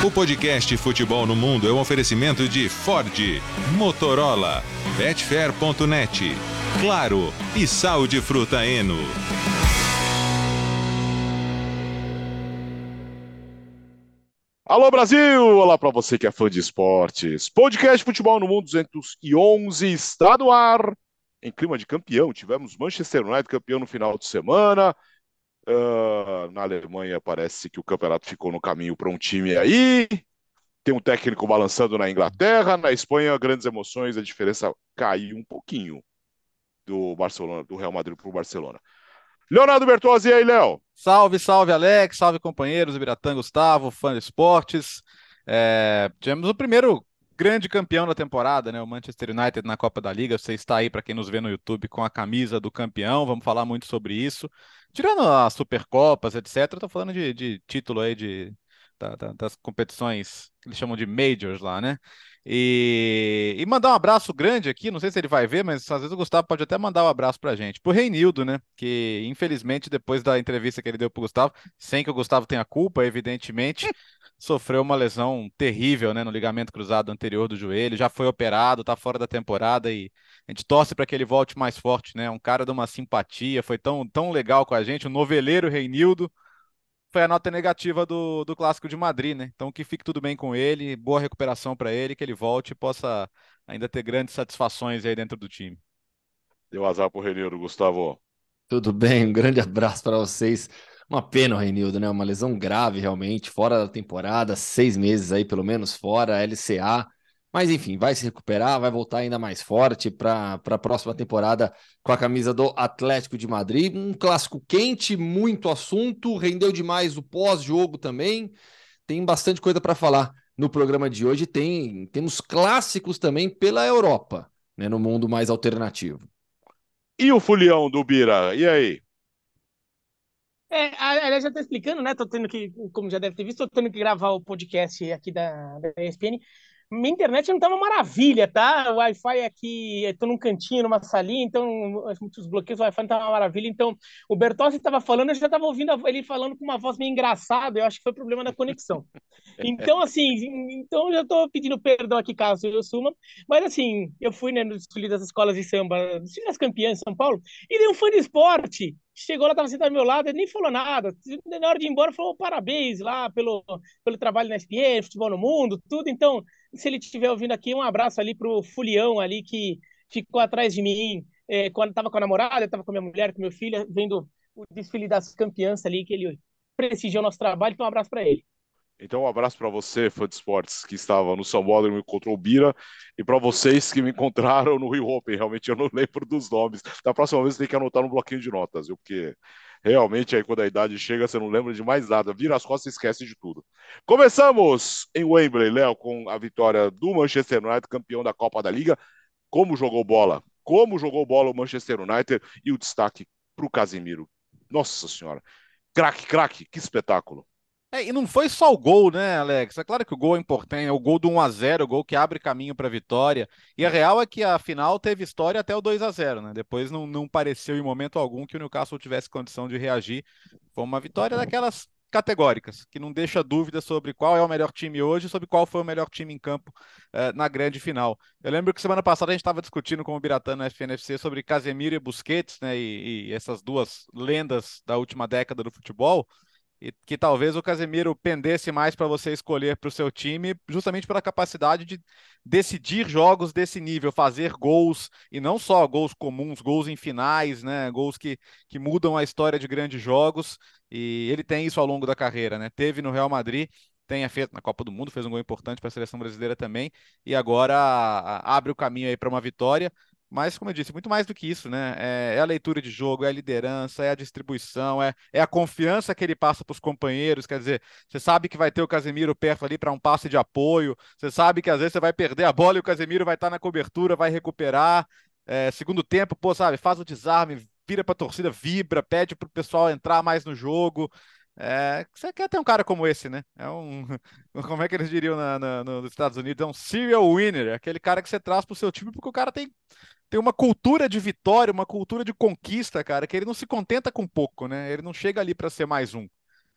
O podcast Futebol no Mundo é um oferecimento de Ford, Motorola, Betfair.net, Claro e Sal de Fruta Eno. Alô Brasil! Olá para você que é fã de esportes. Podcast Futebol no Mundo 211 está no ar. Em clima de campeão, tivemos Manchester United campeão no final de semana. Uh, na Alemanha parece que o campeonato ficou no caminho para um time aí. Tem um técnico balançando na Inglaterra. Na Espanha, grandes emoções, a diferença caiu um pouquinho do Barcelona, do Real Madrid para o Barcelona. Leonardo Bertozzi, e aí, Léo? Salve, salve, Alex, salve, companheiros, Biratã Gustavo, fã de esportes. É, tivemos o primeiro grande campeão da temporada, né? O Manchester United na Copa da Liga. Você está aí, para quem nos vê no YouTube, com a camisa do campeão. Vamos falar muito sobre isso. Tirando as Supercopas, etc., estou falando de, de, título aí de, da, da, das competições que eles chamam de Majors lá, né? E, e, mandar um abraço grande aqui, não sei se ele vai ver, mas às vezes o Gustavo pode até mandar um abraço pra gente. Pro Reinildo, né? Que infelizmente, depois da entrevista que ele deu pro Gustavo, sem que o Gustavo tenha culpa, evidentemente, sofreu uma lesão terrível, né? No ligamento cruzado anterior do joelho, já foi operado, tá fora da temporada e a gente torce para que ele volte mais forte, né? Um cara de uma simpatia, foi tão, tão legal com a gente, o noveleiro Reinildo foi a nota negativa do, do Clássico de Madrid, né? Então que fique tudo bem com ele, boa recuperação para ele, que ele volte e possa ainda ter grandes satisfações aí dentro do time. Deu azar pro Renildo, Gustavo. Tudo bem, um grande abraço para vocês. Uma pena o Renildo, né? Uma lesão grave realmente, fora da temporada, seis meses aí pelo menos fora, LCA. Mas enfim, vai se recuperar, vai voltar ainda mais forte para a próxima temporada com a camisa do Atlético de Madrid. Um clássico quente, muito assunto, rendeu demais o pós-jogo também. Tem bastante coisa para falar no programa de hoje. Tem temos clássicos também pela Europa, né, no mundo mais alternativo. E o Fulião do Bira, e aí? É, aliás, já estou explicando, né? Tô tendo que, como já deve ter visto, tô tendo que gravar o podcast aqui da, da ESPN minha internet não tá uma maravilha, tá? O Wi-Fi aqui, eu tô num cantinho, numa salinha, então muitos bloqueios, o Wi-Fi não tá uma maravilha. Então, o Bertossi estava falando, eu já estava ouvindo ele falando com uma voz meio engraçada, eu acho que foi problema da conexão. Então, assim, então eu já tô pedindo perdão aqui, caso eu suma. Mas, assim, eu fui né, no desfile das escolas de samba, desfile das campeãs em São Paulo, e dei um fã de esporte chegou lá, estava sentado ao meu lado, ele nem falou nada. Na hora de ir embora, falou parabéns lá pelo, pelo trabalho na SPN, futebol no mundo, tudo. Então, se ele estiver ouvindo aqui, um abraço ali pro Fulião ali que ficou atrás de mim é, quando estava com a namorada, estava com minha mulher, com meu filho, vendo o desfile das campeãs ali, que ele prestigiou o nosso trabalho. Então, um abraço para ele. Então, um abraço para você, fã de esportes, que estava no São Paulo e me encontrou o Bira, e para vocês que me encontraram no Rio Open. Realmente eu não lembro dos nomes. Da próxima vez tem que anotar no bloquinho de notas, viu? Porque realmente aí quando a idade chega, você não lembra de mais nada. Vira as costas e esquece de tudo. Começamos em Wembley, Léo, com a vitória do Manchester United, campeão da Copa da Liga. Como jogou bola? Como jogou bola o Manchester United e o destaque para o Casemiro. Nossa Senhora. Craque, craque, que espetáculo. É, e não foi só o gol, né, Alex? É claro que o gol é importante, é o gol do 1 a 0 o gol que abre caminho para a vitória. E a real é que a final teve história até o 2 a 0 né? Depois não, não pareceu em momento algum que o Newcastle tivesse condição de reagir. Foi uma vitória daquelas categóricas, que não deixa dúvida sobre qual é o melhor time hoje, sobre qual foi o melhor time em campo eh, na grande final. Eu lembro que semana passada a gente estava discutindo com o Biratã no FNFC sobre Casemiro e Busquets, né, e, e essas duas lendas da última década do futebol e que talvez o Casemiro pendesse mais para você escolher para o seu time, justamente pela capacidade de decidir jogos desse nível, fazer gols, e não só gols comuns, gols em finais, né? Gols que, que mudam a história de grandes jogos, e ele tem isso ao longo da carreira, né? Teve no Real Madrid, tenha feito na Copa do Mundo, fez um gol importante para a seleção brasileira também, e agora abre o caminho aí para uma vitória. Mas, como eu disse, muito mais do que isso, né? É, é, a leitura de jogo, é a liderança, é a distribuição, é, é a confiança que ele passa para os companheiros. Quer dizer, você sabe que vai ter o Casemiro perto ali para um passe de apoio, você sabe que às vezes você vai perder a bola e o Casemiro vai estar na cobertura, vai recuperar. É, segundo tempo, pô, sabe, faz o desarme, vira para a torcida, vibra, pede para o pessoal entrar mais no jogo. É, você quer ter um cara como esse, né? É um. Como é que eles diriam na, na, nos Estados Unidos? É um serial winner, aquele cara que você traz para o seu time porque o cara tem tem uma cultura de vitória, uma cultura de conquista, cara, que ele não se contenta com pouco, né? Ele não chega ali para ser mais um.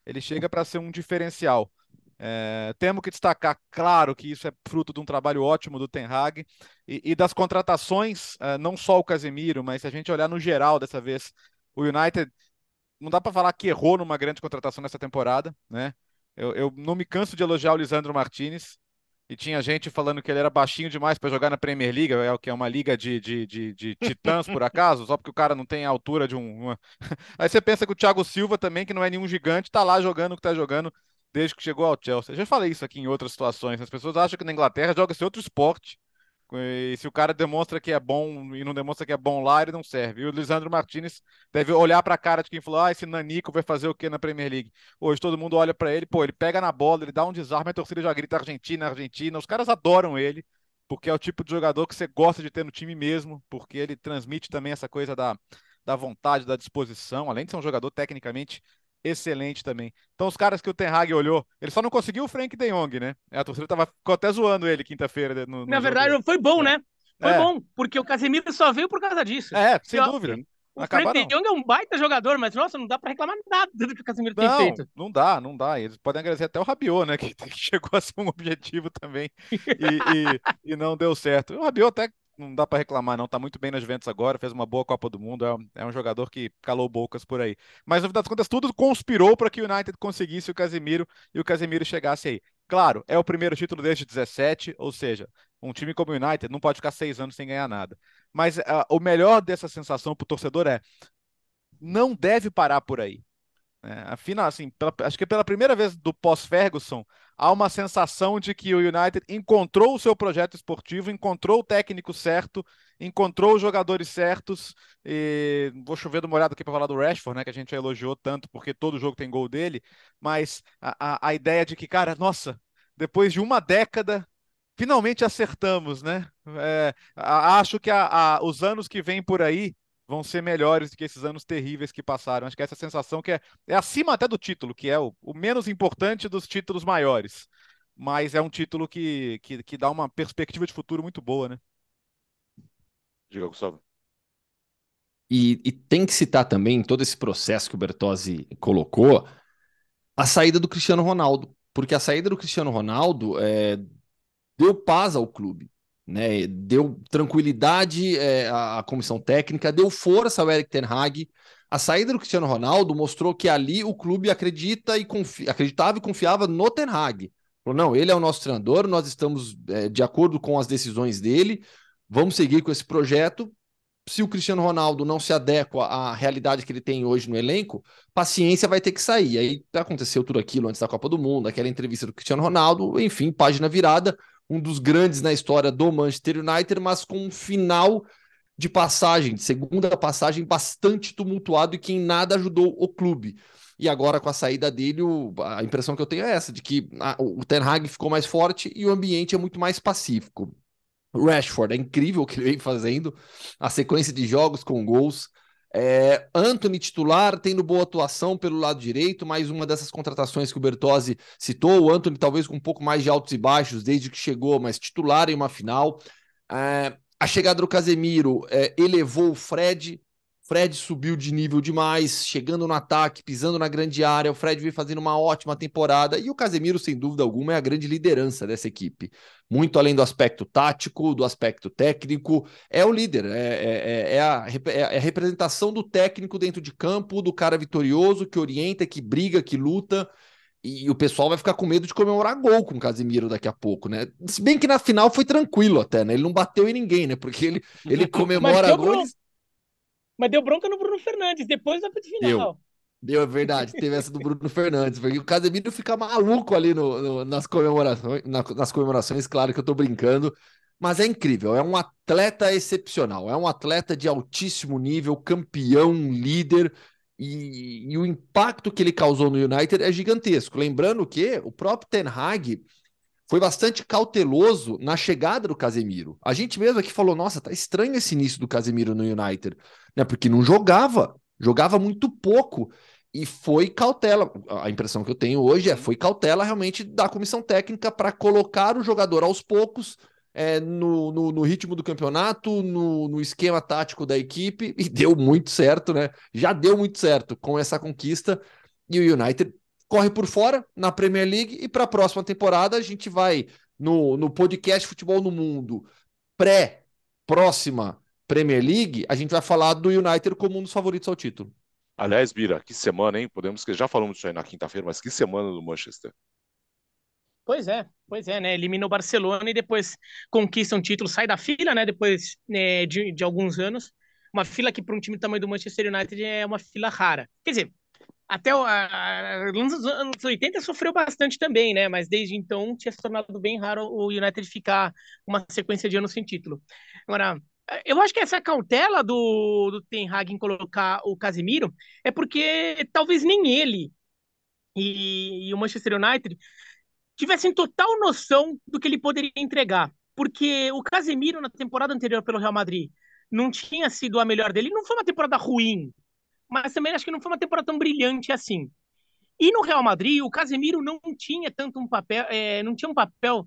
Ele chega para ser um diferencial. É, temos que destacar, claro, que isso é fruto de um trabalho ótimo do Ten Hag e, e das contratações, é, não só o Casemiro, mas se a gente olhar no geral dessa vez, o United não dá para falar que errou numa grande contratação nessa temporada, né? Eu, eu não me canso de elogiar o Lisandro Martinez. E tinha gente falando que ele era baixinho demais para jogar na Premier League, é que é uma liga de, de, de, de titãs, por acaso, só porque o cara não tem a altura de um. Uma... Aí você pensa que o Thiago Silva também, que não é nenhum gigante, tá lá jogando o que tá jogando desde que chegou ao Chelsea. Eu já falei isso aqui em outras situações. As pessoas acham que na Inglaterra joga-se outro esporte. E se o cara demonstra que é bom e não demonstra que é bom lá, ele não serve. E o Lisandro Martinez deve olhar para a cara de quem falou: ah, esse Nanico vai fazer o que na Premier League? Hoje todo mundo olha para ele, pô, ele pega na bola, ele dá um desarme, a torcida já grita Argentina, Argentina. Os caras adoram ele, porque é o tipo de jogador que você gosta de ter no time mesmo, porque ele transmite também essa coisa da, da vontade, da disposição, além de ser um jogador tecnicamente excelente também. Então, os caras que o Ten Hag olhou, ele só não conseguiu o Frank de Jong, né? A torcida tava, ficou até zoando ele quinta-feira. Na verdade, jogo. foi bom, né? Foi é. bom, porque o Casemiro só veio por causa disso. É, sem dúvida. O Acaba Frank de Jong é um baita jogador, mas nossa, não dá para reclamar nada do que o Casemiro não, tem feito. Não dá, não dá. Eles podem agradecer até o Rabiot, né? Que, chegou a ser um objetivo também e, e, e não deu certo. O Rabiot até não dá para reclamar, não. Tá muito bem na Juventus agora, fez uma boa Copa do Mundo, é, é um jogador que calou bocas por aí. Mas no fim das contas, tudo conspirou para que o United conseguisse o Casemiro e o Casemiro chegasse aí. Claro, é o primeiro título desde 17, ou seja, um time como o United não pode ficar seis anos sem ganhar nada. Mas uh, o melhor dessa sensação para o torcedor é não deve parar por aí. É, afinal, assim, pela, acho que pela primeira vez do pós-Ferguson, há uma sensação de que o United encontrou o seu projeto esportivo, encontrou o técnico certo, encontrou os jogadores certos. E vou chover de uma olhada aqui para falar do Rashford, né, que a gente elogiou tanto, porque todo jogo tem gol dele. Mas a, a, a ideia de que, cara, nossa, depois de uma década, finalmente acertamos, né? É, acho que a, os anos que vêm por aí vão ser melhores do que esses anos terríveis que passaram. Acho que essa sensação que é, é acima até do título, que é o, o menos importante dos títulos maiores. Mas é um título que, que, que dá uma perspectiva de futuro muito boa, né? Diga, Gustavo. E, e, tem que citar também todo esse processo que o Bertozzi colocou, a saída do Cristiano Ronaldo. Porque a saída do Cristiano Ronaldo é, deu paz ao clube né? Deu tranquilidade é, à, à comissão técnica, deu força ao Eric Ten Hag. A saída do Cristiano Ronaldo mostrou que ali o clube acredita e confi acreditava e confiava no Ten Hag. Falou, não, ele é o nosso treinador, nós estamos é, de acordo com as decisões dele, vamos seguir com esse projeto. Se o Cristiano Ronaldo não se adequa à realidade que ele tem hoje no elenco, paciência vai ter que sair. Aí aconteceu tudo aquilo antes da Copa do Mundo, aquela entrevista do Cristiano Ronaldo, enfim, página virada um dos grandes na história do Manchester United, mas com um final de passagem, segunda passagem bastante tumultuado e que em nada ajudou o clube. E agora, com a saída dele, o, a impressão que eu tenho é essa, de que a, o Ten Hag ficou mais forte e o ambiente é muito mais pacífico. Rashford, é incrível o que ele vem fazendo, a sequência de jogos com gols, é, Anthony titular, tendo boa atuação pelo lado direito, mais uma dessas contratações que o Bertozzi citou. O Anthony talvez com um pouco mais de altos e baixos desde que chegou, mas titular em uma final. É, a chegada do Casemiro é, elevou o Fred, Fred subiu de nível demais, chegando no ataque, pisando na grande área. O Fred vem fazendo uma ótima temporada e o Casemiro, sem dúvida alguma, é a grande liderança dessa equipe. Muito além do aspecto tático, do aspecto técnico, é o líder, é, é, é, é a, é a representação do técnico dentro de campo, do cara vitorioso que orienta, que briga, que luta. E o pessoal vai ficar com medo de comemorar gol com o Casemiro daqui a pouco, né? Se bem que na final foi tranquilo até, né? Ele não bateu em ninguém, né? Porque ele, ele comemora gols. Mas deu bronca no Bruno Fernandes depois da final. Deu. Deu, é verdade. Teve essa do Bruno Fernandes, porque o Casemiro fica maluco ali no, no, nas, comemorações, na, nas comemorações. Claro que eu tô brincando, mas é incrível. É um atleta excepcional. É um atleta de altíssimo nível, campeão, líder. E, e o impacto que ele causou no United é gigantesco. Lembrando que o próprio Ten Hag foi bastante cauteloso na chegada do Casemiro. A gente mesmo aqui falou: nossa, tá estranho esse início do Casemiro no United, né? Porque não jogava, jogava muito pouco. E foi cautela. A impressão que eu tenho hoje é foi cautela realmente da comissão técnica para colocar o jogador aos poucos é, no, no, no, ritmo do campeonato, no, no, esquema tático da equipe, e deu muito certo, né? Já deu muito certo com essa conquista. E o United corre por fora na Premier League e para a próxima temporada a gente vai no, no podcast Futebol no Mundo pré-próxima Premier League, a gente vai falar do United como um dos favoritos ao título. Aliás, Bira, que semana, hein? Podemos que já falamos disso aí na quinta-feira, mas que semana do Manchester. Pois é, pois é, né? Elimina o Barcelona e depois conquista um título, sai da fila, né? Depois né, de, de alguns anos. Uma fila que, para um time do tamanho do Manchester United, é uma fila rara. Quer dizer, até os anos 80 sofreu bastante também, né? Mas desde então tinha se tornado bem raro o United ficar uma sequência de anos sem título. Agora, eu acho que essa cautela do, do Ten Hag em colocar o Casemiro é porque talvez nem ele e, e o Manchester United tivessem total noção do que ele poderia entregar. Porque o Casemiro, na temporada anterior pelo Real Madrid, não tinha sido a melhor dele. Não foi uma temporada ruim, mas também acho que não foi uma temporada tão brilhante assim. E no Real Madrid, o Casemiro não tinha tanto um papel, é, não tinha um papel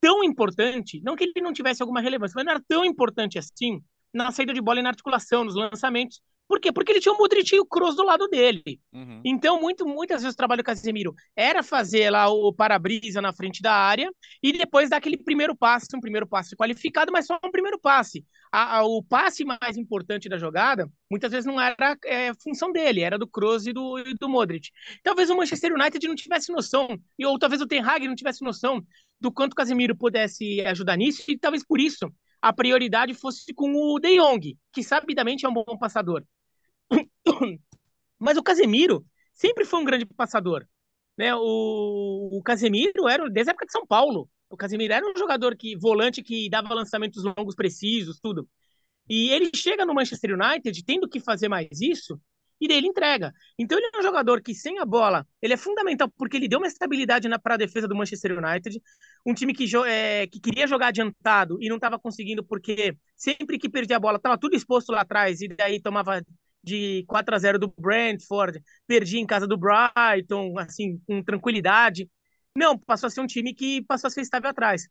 tão importante, não que ele não tivesse alguma relevância, mas não era tão importante assim na saída de bola e na articulação, nos lançamentos, por quê? Porque ele tinha o Modric e o Kroos do lado dele. Uhum. Então, muito, muitas vezes o trabalho do Casemiro era fazer lá o para-brisa na frente da área e depois dar aquele primeiro passe, um primeiro passe qualificado, mas só um primeiro passe. A, a, o passe mais importante da jogada, muitas vezes não era é, função dele, era do Kroos e do, e do Modric. Talvez o Manchester United não tivesse noção, ou talvez o Ten Hag não tivesse noção do quanto o Casemiro pudesse ajudar nisso, e talvez por isso a prioridade fosse com o De Jong, que sabidamente é um bom passador. Mas o Casemiro sempre foi um grande passador. Né? O, o Casemiro era desde a época de São Paulo. O Casemiro era um jogador que volante que dava lançamentos longos precisos, tudo. E ele chega no Manchester United tendo que fazer mais isso, e daí ele entrega. Então ele é um jogador que sem a bola, ele é fundamental porque ele deu uma estabilidade para a defesa do Manchester United, um time que, é, que queria jogar adiantado e não estava conseguindo porque sempre que perdia a bola estava tudo exposto lá atrás e daí tomava de 4 a 0 do Brentford, perdi em casa do Brighton, assim, com tranquilidade. Não, passou a ser um time que passou a ser estável atrás.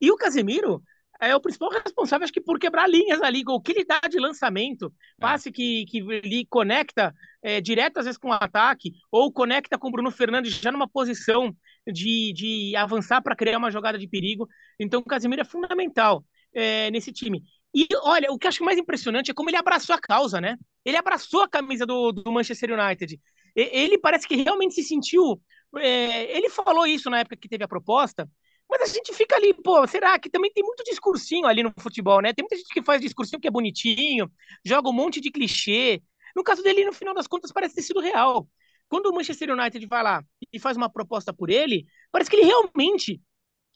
E o Casemiro é o principal responsável, acho que por quebrar linhas ali, o que ele dá de lançamento, é. passe que, que ele conecta é, direto às vezes com o ataque, ou conecta com o Bruno Fernandes já numa posição de, de avançar para criar uma jogada de perigo. Então o Casemiro é fundamental é, nesse time. E olha, o que eu acho mais impressionante é como ele abraçou a causa, né? Ele abraçou a camisa do, do Manchester United. Ele parece que realmente se sentiu. É, ele falou isso na época que teve a proposta, mas a gente fica ali, pô, será que também tem muito discursinho ali no futebol, né? Tem muita gente que faz discursinho que é bonitinho, joga um monte de clichê. No caso dele, no final das contas, parece ter sido real. Quando o Manchester United vai lá e faz uma proposta por ele, parece que ele realmente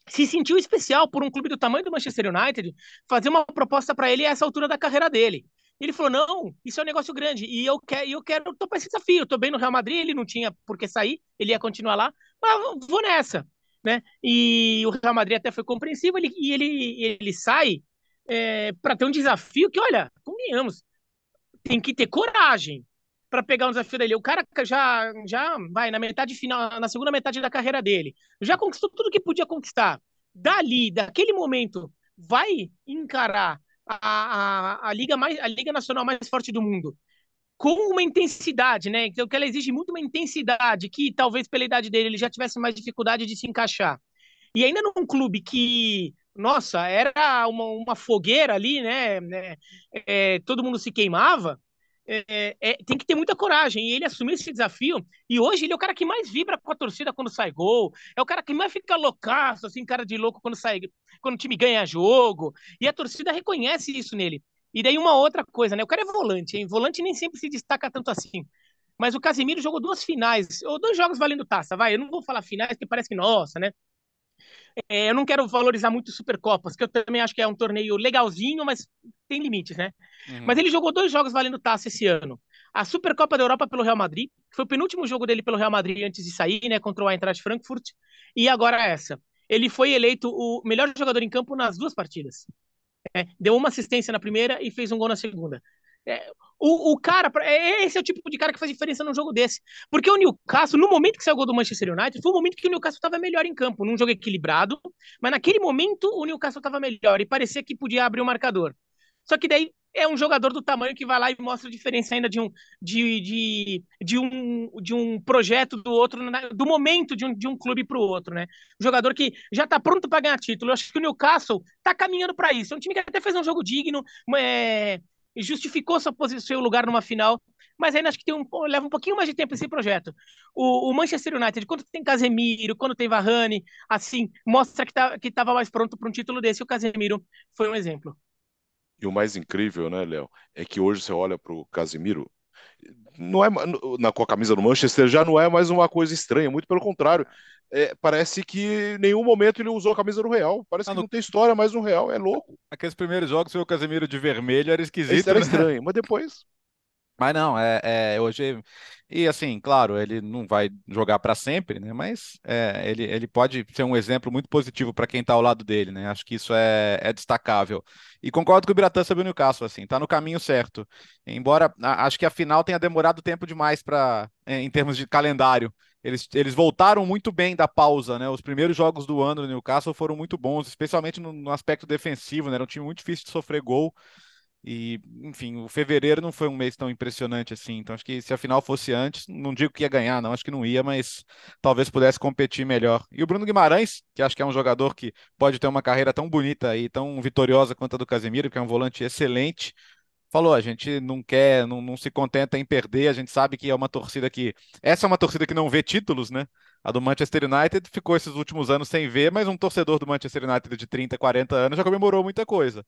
se sentiu especial por um clube do tamanho do Manchester United fazer uma proposta para ele a essa altura da carreira dele. Ele falou: não, isso é um negócio grande e eu quero, eu quero topar esse desafio. Tô bem no Real Madrid, ele não tinha por que sair, ele ia continuar lá, mas vou nessa. Né? E o Real Madrid até foi compreensivo ele, e ele, ele sai é, para ter um desafio que, olha, convenhamos, tem que ter coragem para pegar um desafio dele. O cara já, já vai na metade final, na segunda metade da carreira dele, já conquistou tudo que podia conquistar. Dali, daquele momento, vai encarar a, a, a, liga mais a liga nacional mais forte do mundo com uma intensidade, né? Então que ela exige muito uma intensidade que talvez pela idade dele ele já tivesse mais dificuldade de se encaixar. E ainda num clube que nossa, era uma, uma fogueira ali, né? É, é, todo mundo se queimava é, é, tem que ter muita coragem. E ele assumiu esse desafio. E hoje ele é o cara que mais vibra com a torcida quando sai gol. É o cara que mais fica loucaço, assim, cara de louco quando sai, quando o time ganha jogo. E a torcida reconhece isso nele. E daí uma outra coisa, né? O cara é volante, hein? Volante nem sempre se destaca tanto assim. Mas o Casemiro jogou duas finais, ou dois jogos valendo taça, vai. Eu não vou falar finais, porque parece que, nossa, né? É, eu não quero valorizar muito Supercopas, que eu também acho que é um torneio legalzinho, mas tem limites, né? Uhum. Mas ele jogou dois jogos valendo taça esse ano. A Supercopa da Europa pelo Real Madrid, que foi o penúltimo jogo dele pelo Real Madrid antes de sair, né? Contra o Eintracht Frankfurt. E agora essa. Ele foi eleito o melhor jogador em campo nas duas partidas. É, deu uma assistência na primeira e fez um gol na segunda. É, o, o cara, é, esse é o tipo de cara que faz diferença num jogo desse. Porque o Newcastle, no momento que saiu o gol do Manchester United, foi o momento que o Newcastle estava melhor em campo, num jogo equilibrado, mas naquele momento o Newcastle estava melhor e parecia que podia abrir o marcador. Só que daí é um jogador do tamanho que vai lá e mostra a diferença ainda de um, de, de, de um, de um projeto do outro, do momento de um, de um clube para o outro, né? Um jogador que já está pronto para ganhar título. Eu acho que o Newcastle está caminhando para isso. É um time que até fez um jogo digno, é, justificou sua posição, seu lugar numa final, mas ainda acho que tem um, leva um pouquinho mais de tempo esse projeto. O, o Manchester United, quando tem Casemiro, quando tem Varane, assim, mostra que tá, estava mais pronto para um título desse. O Casemiro foi um exemplo. E o mais incrível, né, Léo, é que hoje você olha para o Casimiro, não é na com a camisa do Manchester já não é mais uma coisa estranha, muito pelo contrário. É, parece que em nenhum momento ele usou a camisa do Real. Parece ah, que no... não tem história mais no Real, é louco. Aqueles primeiros jogos, o Casemiro de vermelho era esquisito. Esse era né? estranho, mas depois. Mas não, é, é, hoje. E assim, claro, ele não vai jogar para sempre, né? Mas é, ele, ele pode ser um exemplo muito positivo para quem está ao lado dele, né? Acho que isso é, é destacável. E concordo com o Biratã sobre o Newcastle, assim, tá no caminho certo. Embora a, acho que a final tenha demorado tempo demais para é, em termos de calendário. Eles, eles voltaram muito bem da pausa, né? Os primeiros jogos do ano do Newcastle foram muito bons, especialmente no, no aspecto defensivo, né? Era um time muito difícil de sofrer gol. E, enfim, o fevereiro não foi um mês tão impressionante assim. Então, acho que se a final fosse antes, não digo que ia ganhar, não, acho que não ia, mas talvez pudesse competir melhor. E o Bruno Guimarães, que acho que é um jogador que pode ter uma carreira tão bonita e tão vitoriosa quanto a do Casemiro, que é um volante excelente, falou: a gente não quer, não, não se contenta em perder, a gente sabe que é uma torcida que. Essa é uma torcida que não vê títulos, né? A do Manchester United ficou esses últimos anos sem ver, mas um torcedor do Manchester United de 30, 40 anos já comemorou muita coisa.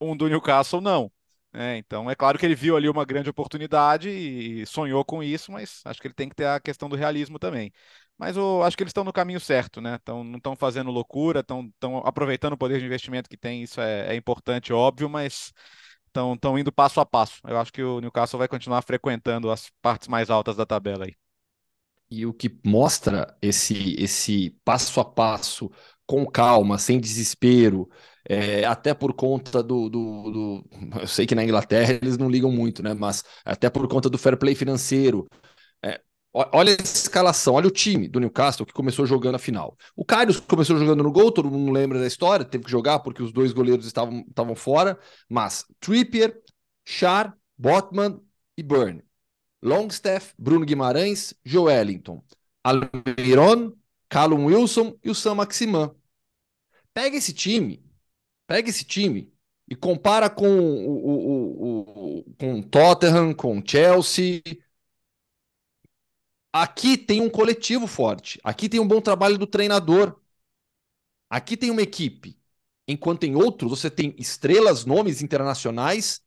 Um do Newcastle, não. É, então, é claro que ele viu ali uma grande oportunidade e sonhou com isso, mas acho que ele tem que ter a questão do realismo também. Mas eu acho que eles estão no caminho certo, né? Tão, não estão fazendo loucura, estão aproveitando o poder de investimento que tem, isso é, é importante, óbvio, mas estão indo passo a passo. Eu acho que o Newcastle vai continuar frequentando as partes mais altas da tabela aí. E o que mostra esse, esse passo a passo, com calma, sem desespero, é, até por conta do, do, do, Eu sei que na Inglaterra eles não ligam muito, né? Mas até por conta do fair play financeiro. É, olha a escalação, olha o time do Newcastle que começou jogando a final. O Karius começou jogando no gol, todo mundo lembra da história, teve que jogar porque os dois goleiros estavam, estavam fora. Mas Trippier, Char, Botman e Burn. Longstaff, Bruno Guimarães, Joelinton, Almiron, Callum Wilson e o Sam Maximan. Pega esse time Pega esse time e compara com o, o, o, com Tottenham, com Chelsea. Aqui tem um coletivo forte. Aqui tem um bom trabalho do treinador. Aqui tem uma equipe. Enquanto em outros você tem estrelas, nomes internacionais,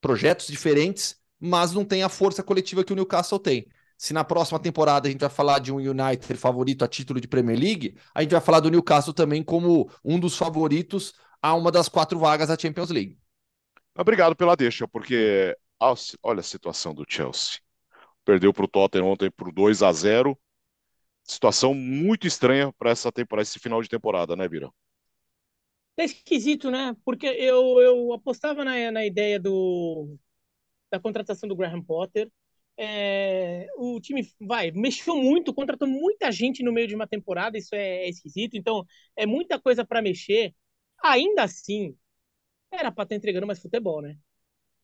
projetos diferentes, mas não tem a força coletiva que o Newcastle tem. Se na próxima temporada a gente vai falar de um United favorito a título de Premier League, a gente vai falar do Newcastle também como um dos favoritos a uma das quatro vagas da Champions League. Obrigado pela deixa, porque olha a situação do Chelsea. Perdeu para o Tottenham ontem por 2 a 0 Situação muito estranha para essa temporada, esse final de temporada, né, Bira? É esquisito, né? Porque eu, eu apostava na, na ideia do, da contratação do Graham Potter. É, o time vai mexeu muito, contratou muita gente no meio de uma temporada, isso é, é esquisito. Então é muita coisa para mexer. Ainda assim, era para estar entregando mais futebol, né?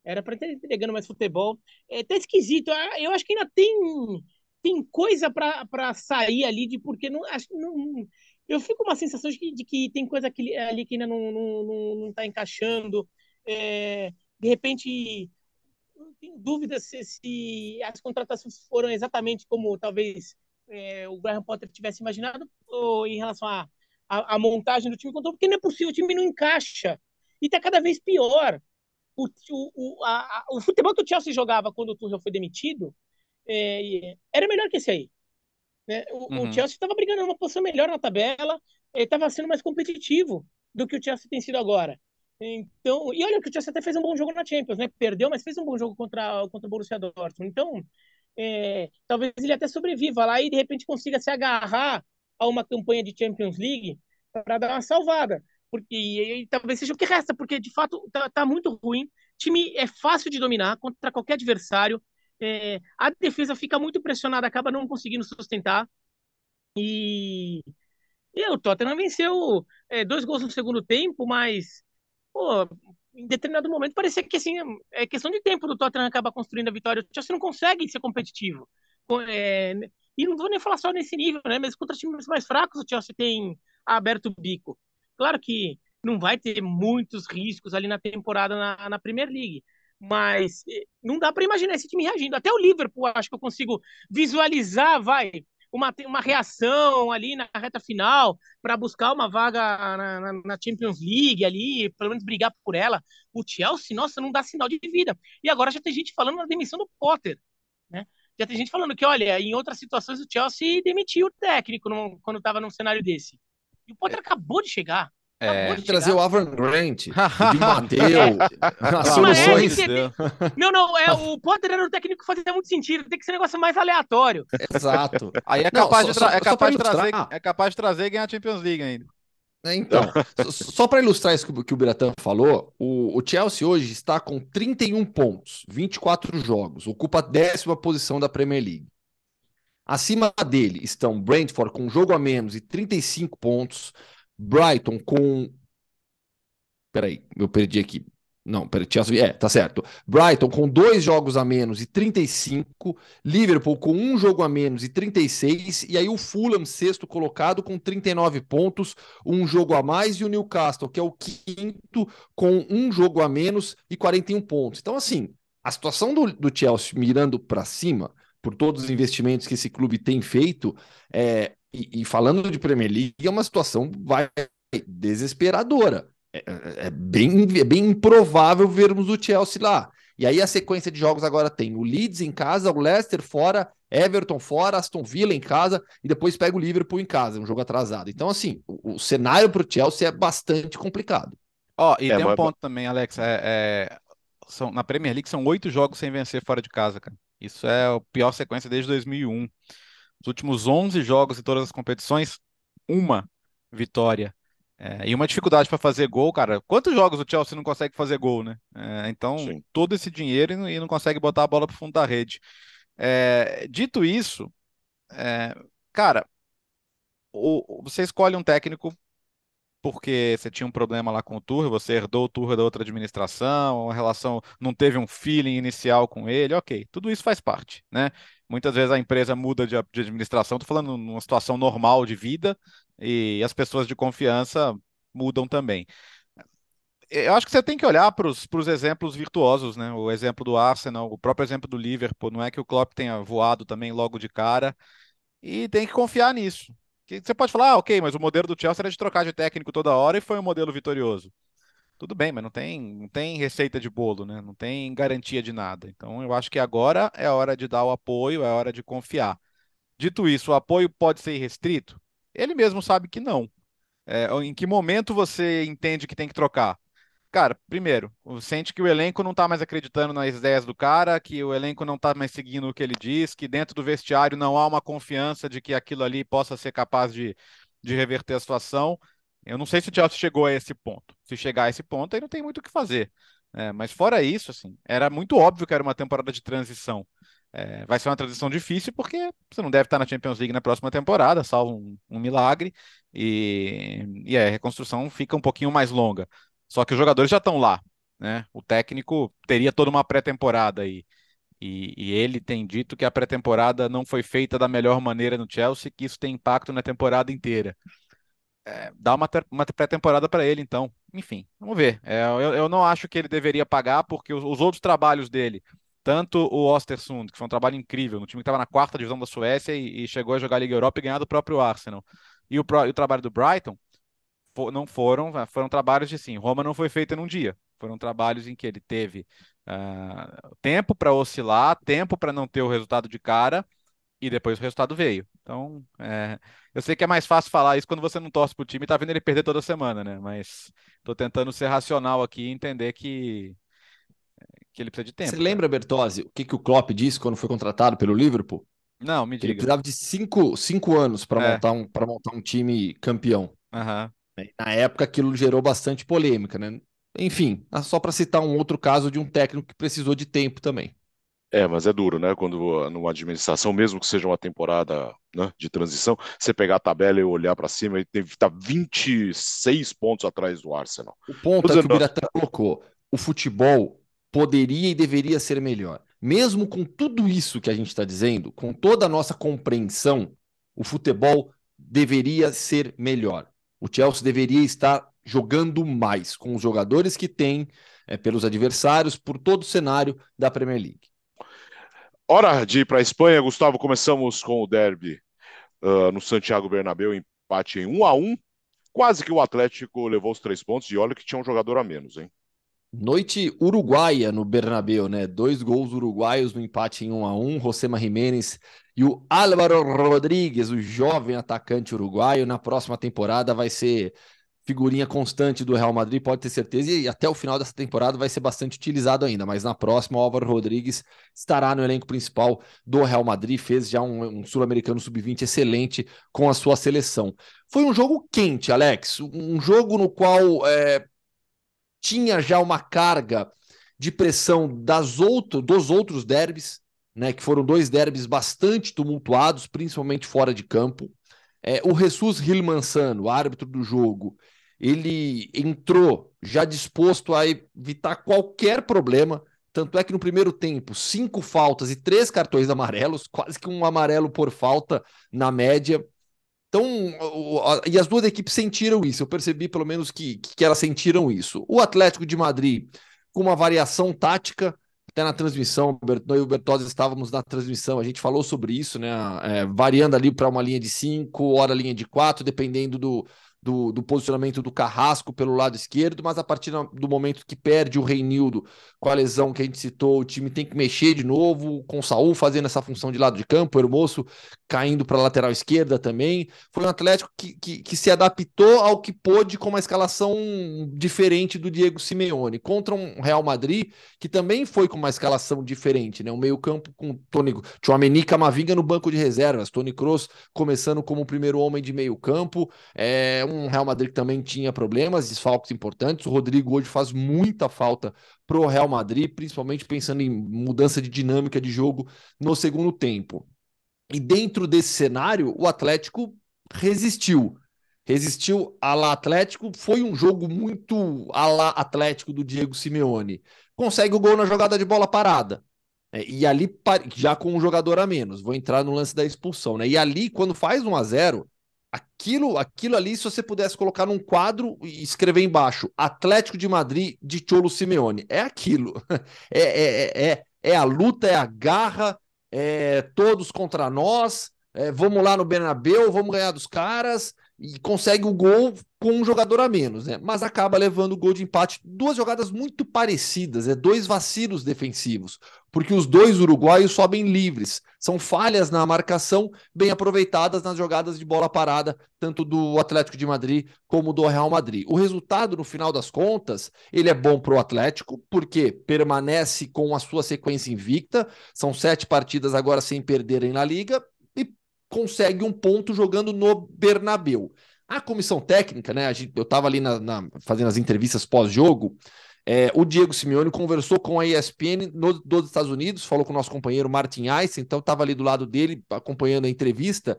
Era para estar entregando mais futebol. É até esquisito. Ah, eu acho que ainda tem, tem coisa para sair ali de porque não, acho, não. Eu fico com uma sensação de que, de que tem coisa que, ali que ainda não, não, não, não tá encaixando. É, de repente, tenho dúvidas se, se, as contratações foram exatamente como talvez é, o Graham Potter tivesse imaginado, ou em relação a a, a, montagem do time porque não é possível, o time não encaixa. E está cada vez pior. O, o, a, o futebol que o Chelsea jogava quando o Tuchel foi demitido é, era melhor que esse aí. Né? O, uhum. o Chelsea estava brigando numa posição melhor na tabela, estava sendo mais competitivo do que o Chelsea tem sido agora. Então, e olha que o Chelsea até fez um bom jogo na Champions, né? Perdeu, mas fez um bom jogo contra, contra o Borussia Dortmund. Então, é, talvez ele até sobreviva lá e de repente consiga se agarrar a uma campanha de Champions League para dar uma salvada. Porque e, e, talvez seja o que resta, porque de fato tá, tá muito ruim. O time é fácil de dominar contra qualquer adversário. É, a defesa fica muito pressionada, acaba não conseguindo sustentar. E, e o Tottenham venceu é, dois gols no segundo tempo, mas pô, em determinado momento parecia que assim, é questão de tempo do Tottenham acabar construindo a vitória. O Chelsea não consegue ser competitivo. É, e não vou nem falar só nesse nível, né? Mas contra times mais fracos, o Chelsea tem aberto o bico. Claro que não vai ter muitos riscos ali na temporada na, na Premier League. Mas eh, não dá para imaginar esse time reagindo. Até o Liverpool, acho que eu consigo visualizar, vai, uma, uma reação ali na reta final para buscar uma vaga na, na, na, Champions League ali, pelo menos brigar por ela. O Chelsea, nossa, não dá sinal de vida. E agora já tem gente falando na demissão do Potter, né? Já tem gente falando que, olha, em outras situações o Chelsea demitiu o técnico no, quando estava num cenário desse. E o Potter acabou de chegar. É, trazer o Avram Grant, o Di Matteo, as soluções. É não, não, é, o Potter era o técnico que fazia muito sentido, tem que ser um negócio mais aleatório. Exato. Aí é capaz, não, de, só, é capaz de trazer, é capaz de trazer e ganhar a Champions League ainda. É, então, só para ilustrar isso que o Biratan falou, o, o, Chelsea hoje está com 31 pontos, 24 jogos, ocupa a décima posição da Premier League. Acima dele estão Brentford com um jogo a menos e 35 pontos, Brighton com. Peraí, eu perdi aqui. Não, peraí, Chelsea. É, tá certo. Brighton com dois jogos a menos e 35. Liverpool com um jogo a menos e 36. E aí o Fulham, sexto colocado, com 39 pontos, um jogo a mais. E o Newcastle, que é o quinto, com um jogo a menos e 41 pontos. Então, assim, a situação do, do Chelsea mirando para cima, por todos os investimentos que esse clube tem feito, é, e, e, falando de Premier League, é uma situação vai, desesperadora. É, é, é, bem, é bem improvável vermos o Chelsea lá. E aí a sequência de jogos agora tem o Leeds em casa, o Leicester fora, Everton fora, Aston Villa em casa e depois pega o Liverpool em casa, um jogo atrasado. Então, assim, o, o cenário para o Chelsea é bastante complicado. Ó, oh, e é, tem um mas... ponto também, Alex. É, é, são, na Premier League são oito jogos sem vencer fora de casa, cara. Isso é a pior sequência desde 2001. Os últimos 11 jogos em todas as competições, uma vitória. É, e uma dificuldade para fazer gol, cara. Quantos jogos o Chelsea não consegue fazer gol, né? É, então, Sim. todo esse dinheiro e não, e não, consegue botar a bola para o fundo da rede. É, dito isso, é, cara, o, você escolhe um técnico porque você tinha um problema lá com o Tour, você herdou o Tour da outra administração, a relação não teve um feeling inicial com ele, ok, tudo isso faz parte, né? Muitas vezes a empresa muda de, de administração, estou falando numa situação normal de vida, e as pessoas de confiança mudam também. Eu acho que você tem que olhar para os exemplos virtuosos, né? O exemplo do Arsenal, o próprio exemplo do Liverpool. Não é que o Klopp tenha voado também logo de cara. E tem que confiar nisso. Que você pode falar, ah, ok, mas o modelo do Chelsea era de trocar de técnico toda hora e foi um modelo vitorioso. Tudo bem, mas não tem, não tem receita de bolo, né? Não tem garantia de nada. Então eu acho que agora é hora de dar o apoio, é hora de confiar. Dito isso, o apoio pode ser restrito? Ele mesmo sabe que não. É, em que momento você entende que tem que trocar? Cara, primeiro, sente que o elenco não está mais acreditando nas ideias do cara, que o elenco não está mais seguindo o que ele diz, que dentro do vestiário não há uma confiança de que aquilo ali possa ser capaz de, de reverter a situação. Eu não sei se o Chelsea chegou a esse ponto. Se chegar a esse ponto, aí não tem muito o que fazer. É, mas fora isso, assim, era muito óbvio que era uma temporada de transição. É, vai ser uma transição difícil porque você não deve estar na Champions League na próxima temporada, salvo um, um milagre, e, e a reconstrução fica um pouquinho mais longa. Só que os jogadores já estão lá, né? O técnico teria toda uma pré-temporada aí. E, e, ele tem dito que a pré-temporada não foi feita da melhor maneira no Chelsea, que isso tem impacto na temporada inteira é, dá uma, uma pré-temporada para ele, então. Enfim, vamos ver. É, eu, eu, não acho que ele deveria pagar, porque os, os, outros trabalhos dele, tanto o Ostersund, que foi um trabalho incrível, no time que estava na quarta divisão da Suécia e, e, chegou a jogar a Liga Europa e ganhar do próprio Arsenal, e o, e o trabalho do Brighton, for, não foram, foram trabalhos de sim, Roma não foi feita num dia. Foram trabalhos em que ele teve uh, tempo para oscilar, tempo para não ter o resultado de cara, e depois o resultado veio. Então, é, eu sei que é mais fácil falar isso quando você não torce pro time e tá vendo ele perder toda semana, né? Mas tô tentando ser racional aqui e entender que, que ele precisa de tempo. Você lembra, Bertozzi, o que, que o Klopp disse quando foi contratado pelo Liverpool? Não, me diga. Ele precisava de cinco, cinco anos para é. montar, um, montar um time campeão. Uhum. Na época, aquilo gerou bastante polêmica, né? Enfim, só para citar um outro caso de um técnico que precisou de tempo também. É, mas é duro, né? Quando numa administração, mesmo que seja uma temporada né, de transição, você pegar a tabela e olhar para cima e tá 26 pontos atrás do Arsenal. O ponto é que o Biratan colocou. o futebol poderia e deveria ser melhor. Mesmo com tudo isso que a gente está dizendo, com toda a nossa compreensão, o futebol deveria ser melhor. O Chelsea deveria estar jogando mais com os jogadores que tem, é, pelos adversários, por todo o cenário da Premier League. Hora de ir para a Espanha, Gustavo. Começamos com o derby uh, no Santiago Bernabéu, empate em 1 a 1 Quase que o Atlético levou os três pontos e olha que tinha um jogador a menos, hein? Noite uruguaia no Bernabéu, né? Dois gols uruguaios no empate em 1 a 1 Josema Jiménez e o Álvaro Rodrigues, o jovem atacante uruguaio, na próxima temporada vai ser figurinha constante do Real Madrid, pode ter certeza, e até o final dessa temporada vai ser bastante utilizado ainda, mas na próxima o Álvaro Rodrigues estará no elenco principal do Real Madrid, fez já um, um sul-americano sub-20 excelente com a sua seleção. Foi um jogo quente, Alex, um jogo no qual é, tinha já uma carga de pressão das outro, dos outros derbys, né, que foram dois derbys bastante tumultuados, principalmente fora de campo. É, o Jesus Hilmansano, árbitro do jogo, ele entrou já disposto a evitar qualquer problema. Tanto é que no primeiro tempo, cinco faltas e três cartões amarelos, quase que um amarelo por falta na média. Então, e as duas equipes sentiram isso. Eu percebi pelo menos que, que elas sentiram isso. O Atlético de Madrid, com uma variação tática, até na transmissão, eu e o Bertozzi estávamos na transmissão, a gente falou sobre isso, né? É, variando ali para uma linha de cinco, hora linha de quatro, dependendo do, do, do, posicionamento do Carrasco pelo lado esquerdo, mas a partir do momento que perde o Reinildo com a lesão que a gente citou, o time tem que mexer de novo, com o Saul fazendo essa função de lado de campo, o Hermoso caindo para a lateral esquerda também. Foi um Atlético que, que, que, se adaptou ao que pôde com uma escalação diferente do Diego Simeone, contra um Real Madrid que também foi com uma escalação diferente, né? Um meio-campo com Tony Tchouameni Camavinga no banco de reservas, Tony Kroos começando como o primeiro homem de meio-campo, é um um Real Madrid que também tinha problemas, desfalques importantes. O Rodrigo hoje faz muita falta para o Real Madrid, principalmente pensando em mudança de dinâmica de jogo no segundo tempo. E dentro desse cenário, o Atlético resistiu. Resistiu a lá Atlético, foi um jogo muito a lá Atlético do Diego Simeone. Consegue o gol na jogada de bola parada. É, e ali, já com um jogador a menos, vou entrar no lance da expulsão, né? E ali, quando faz 1 a 0 aquilo, aquilo ali, se você pudesse colocar num quadro e escrever embaixo, Atlético de Madrid de Cholo Simeone, é aquilo. É, é, é, é a luta, é a garra, é todos contra nós, é, vamos lá no Bernabéu, vamos ganhar dos caras, e consegue o gol com um jogador a menos, né? Mas acaba levando o gol de empate. Duas jogadas muito parecidas, é dois vacilos defensivos, porque os dois uruguaios sobem livres. São falhas na marcação, bem aproveitadas nas jogadas de bola parada, tanto do Atlético de Madrid como do Real Madrid. O resultado, no final das contas, ele é bom para o Atlético, porque permanece com a sua sequência invicta. São sete partidas agora sem perder em La Liga consegue um ponto jogando no Bernabeu. A comissão técnica, né? eu estava ali na, na, fazendo as entrevistas pós-jogo. É, o Diego Simeone conversou com a ESPN no, dos Estados Unidos, falou com o nosso companheiro Martin Ice, então estava ali do lado dele acompanhando a entrevista.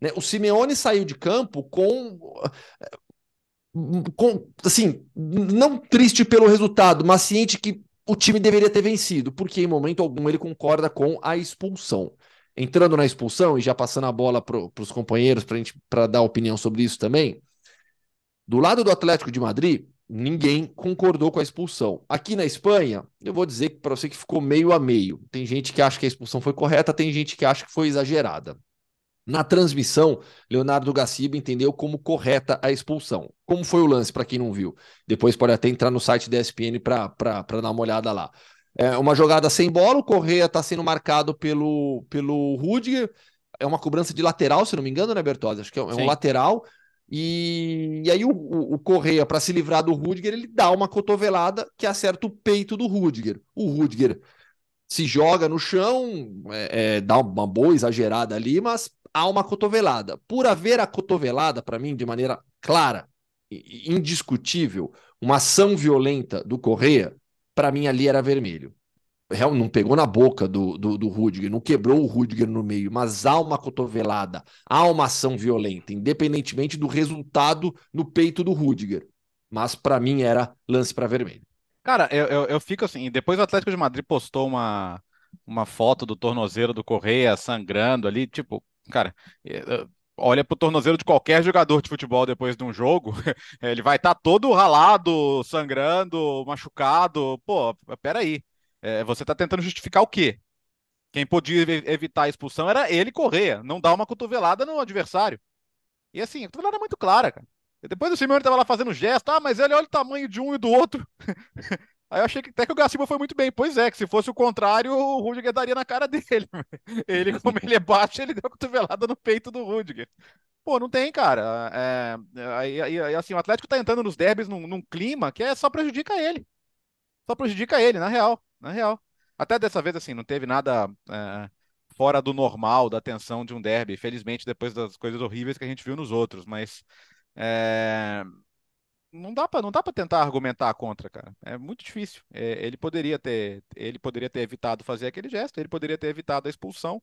Né? O Simeone saiu de campo com, com, assim, não triste pelo resultado, mas ciente que o time deveria ter vencido, porque em momento algum ele concorda com a expulsão entrando na expulsão e já passando a bola para os companheiros para dar opinião sobre isso também. Do lado do Atlético de Madrid, ninguém concordou com a expulsão. Aqui na Espanha, eu vou dizer para você que ficou meio a meio. Tem gente que acha que a expulsão foi correta, tem gente que acha que foi exagerada. Na transmissão, Leonardo Gaciba entendeu como correta a expulsão. Como foi o lance, para quem não viu? Depois pode até entrar no site da ESPN para dar uma olhada lá. É uma jogada sem bola, o Correia está sendo marcado pelo, pelo Rudiger. É uma cobrança de lateral, se não me engano, né, Bertozzi? Acho que é, é um lateral. E, e aí o, o, o Correia, para se livrar do Rudiger, ele dá uma cotovelada que acerta o peito do Rudiger. O Rudiger se joga no chão, é, é, dá uma boa exagerada ali, mas há uma cotovelada. Por haver a cotovelada, para mim, de maneira clara, indiscutível, uma ação violenta do Correia, para mim ali era vermelho. Não pegou na boca do, do, do Rudiger, não quebrou o Rudiger no meio, mas há uma cotovelada, há uma ação violenta, independentemente do resultado no peito do Rudiger. Mas para mim era lance para vermelho. Cara, eu, eu, eu fico assim, depois o Atlético de Madrid postou uma, uma foto do tornozelo do Correia sangrando ali, tipo, cara, olha pro tornozelo de qualquer jogador de futebol depois de um jogo, ele vai estar tá todo ralado, sangrando, machucado. Pô, peraí. É, você tá tentando justificar o quê? Quem podia evitar a expulsão era ele Correia, não dar uma cotovelada no adversário. E assim, a cotovelada é muito clara, cara. Depois o Simeone tava lá fazendo gesto, ah, mas ele olha o tamanho de um e do outro. Aí eu achei que até que o Gaciba foi muito bem. Pois é, que se fosse o contrário, o Rudiger daria na cara dele. Ele, como ele é baixo, ele deu a cotovelada no peito do Rudiger. Pô, não tem, cara. É, aí, aí, assim, o Atlético tá entrando nos derbys num, num, clima que é só prejudica ele. Só prejudica ele, na real. Na real. Até dessa vez, assim, não teve nada é, fora do normal, da tensão de um derby. Felizmente, depois das coisas horríveis que a gente viu nos outros. Mas é... Não dá para não dá para tentar argumentar contra, cara. É muito difícil. É, ele poderia ter ele poderia ter evitado fazer aquele gesto. Ele poderia ter evitado a expulsão.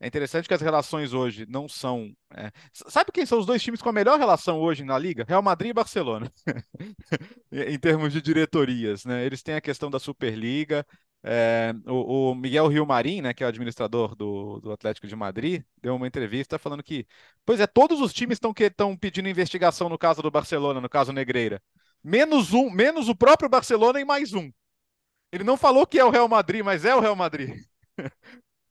É interessante que as relações hoje não são. É... Sabe quem são os dois times com a melhor relação hoje na liga? Real Madrid e Barcelona. em termos de diretorias, né? Eles têm a questão da Superliga, é, o, o, Miguel Rio Marim, né, que é o administrador do, do, Atlético de Madrid, deu uma entrevista falando que, pois é, todos os times estão estão pedindo investigação no caso do Barcelona, no caso Negreira, menos um, menos o próprio Barcelona e mais um. Ele não falou que é o Real Madrid, mas é o Real Madrid.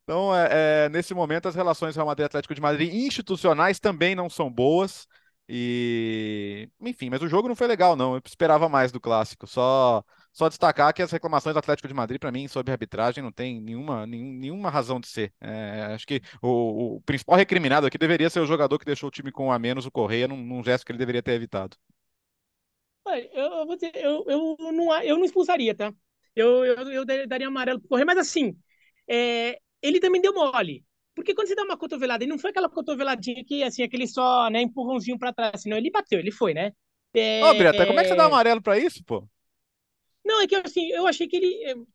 então, é, é, nesse momento, as relações Real Madrid Atlético de Madrid institucionais também não são boas. E, enfim, mas o jogo não foi legal, não. Eu esperava mais do clássico. Só só destacar que as reclamações do Atlético de Madrid, para mim, sobre arbitragem, não tem nenhuma, nenhuma razão de ser. É, acho que o, o, principal recriminado aqui deveria ser o jogador que deixou o time com um a menos, o Correia, num, num gesto que ele deveria ter evitado. Eu, eu, dizer, eu, eu, não, eu não expulsaria, tá? Eu, eu, eu daria amarelo pro Correia, mas assim, é, ele também deu mole. Porque quando você dá uma cotovelada, e não foi aquela cotoveladinha que, assim, aquele só, né, empurrãozinho pra trás, senão ele bateu, ele foi, né? É, Ô, Breta, como é que você dá amarelo pra isso, pô? Não, é que assim, eu achei que ele.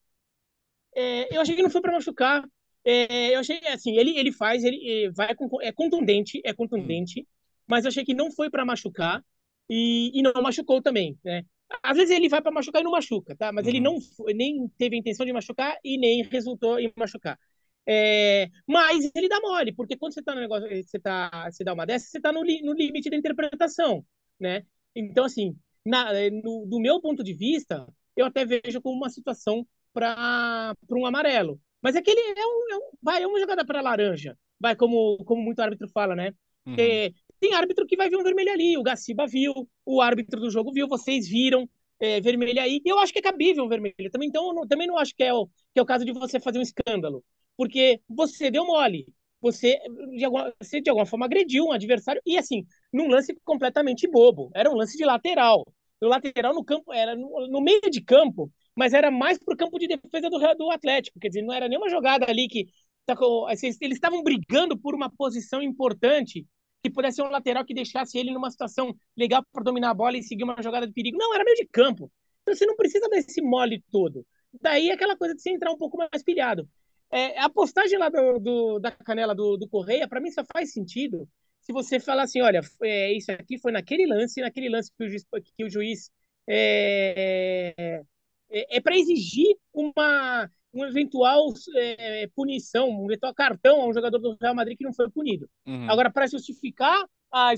É, eu achei que não foi para machucar. É, eu achei assim, ele, ele faz, ele vai com, é contundente, é contundente, mas eu achei que não foi para machucar e, e não machucou também, né? Às vezes ele vai para machucar e não machuca, tá? Mas ele uhum. não foi, nem teve a intenção de machucar e nem resultou em machucar. É, mas ele dá mole, porque quando você tá no negócio, você tá, você dá uma dessa, você tá no, li, no limite da interpretação, né? Então assim, na, no, do meu ponto de vista, eu até vejo como uma situação para um amarelo. Mas aquele é, é, um, é, um, vai, é uma jogada para laranja. Vai, como, como muito árbitro fala, né? Uhum. É, tem árbitro que vai ver um vermelho ali. O Gaciba viu, o árbitro do jogo viu, vocês viram é, vermelho aí. E eu acho que é cabível um vermelho. Também, então, eu não, também não acho que é, o, que é o caso de você fazer um escândalo. Porque você deu mole. Você de, alguma, você, de alguma forma, agrediu um adversário. E, assim, num lance completamente bobo. Era um lance de lateral o lateral no campo, era no, no meio de campo, mas era mais para o campo de defesa do, do Atlético. Quer dizer, não era nenhuma jogada ali que. Tá eles estavam brigando por uma posição importante que pudesse ser um lateral que deixasse ele numa situação legal para dominar a bola e seguir uma jogada de perigo. Não, era meio de campo. Então você não precisa desse mole todo. Daí aquela coisa de você entrar um pouco mais pilhado. É, a postagem lá do, do da canela do, do Correia, para mim, só faz sentido se você falar assim, olha, é, isso aqui foi naquele lance, naquele lance que o juiz, que o juiz é, é, é para exigir uma, uma eventual é, punição, um eventual cartão a um jogador do Real Madrid que não foi punido. Uhum. Agora, para justificar a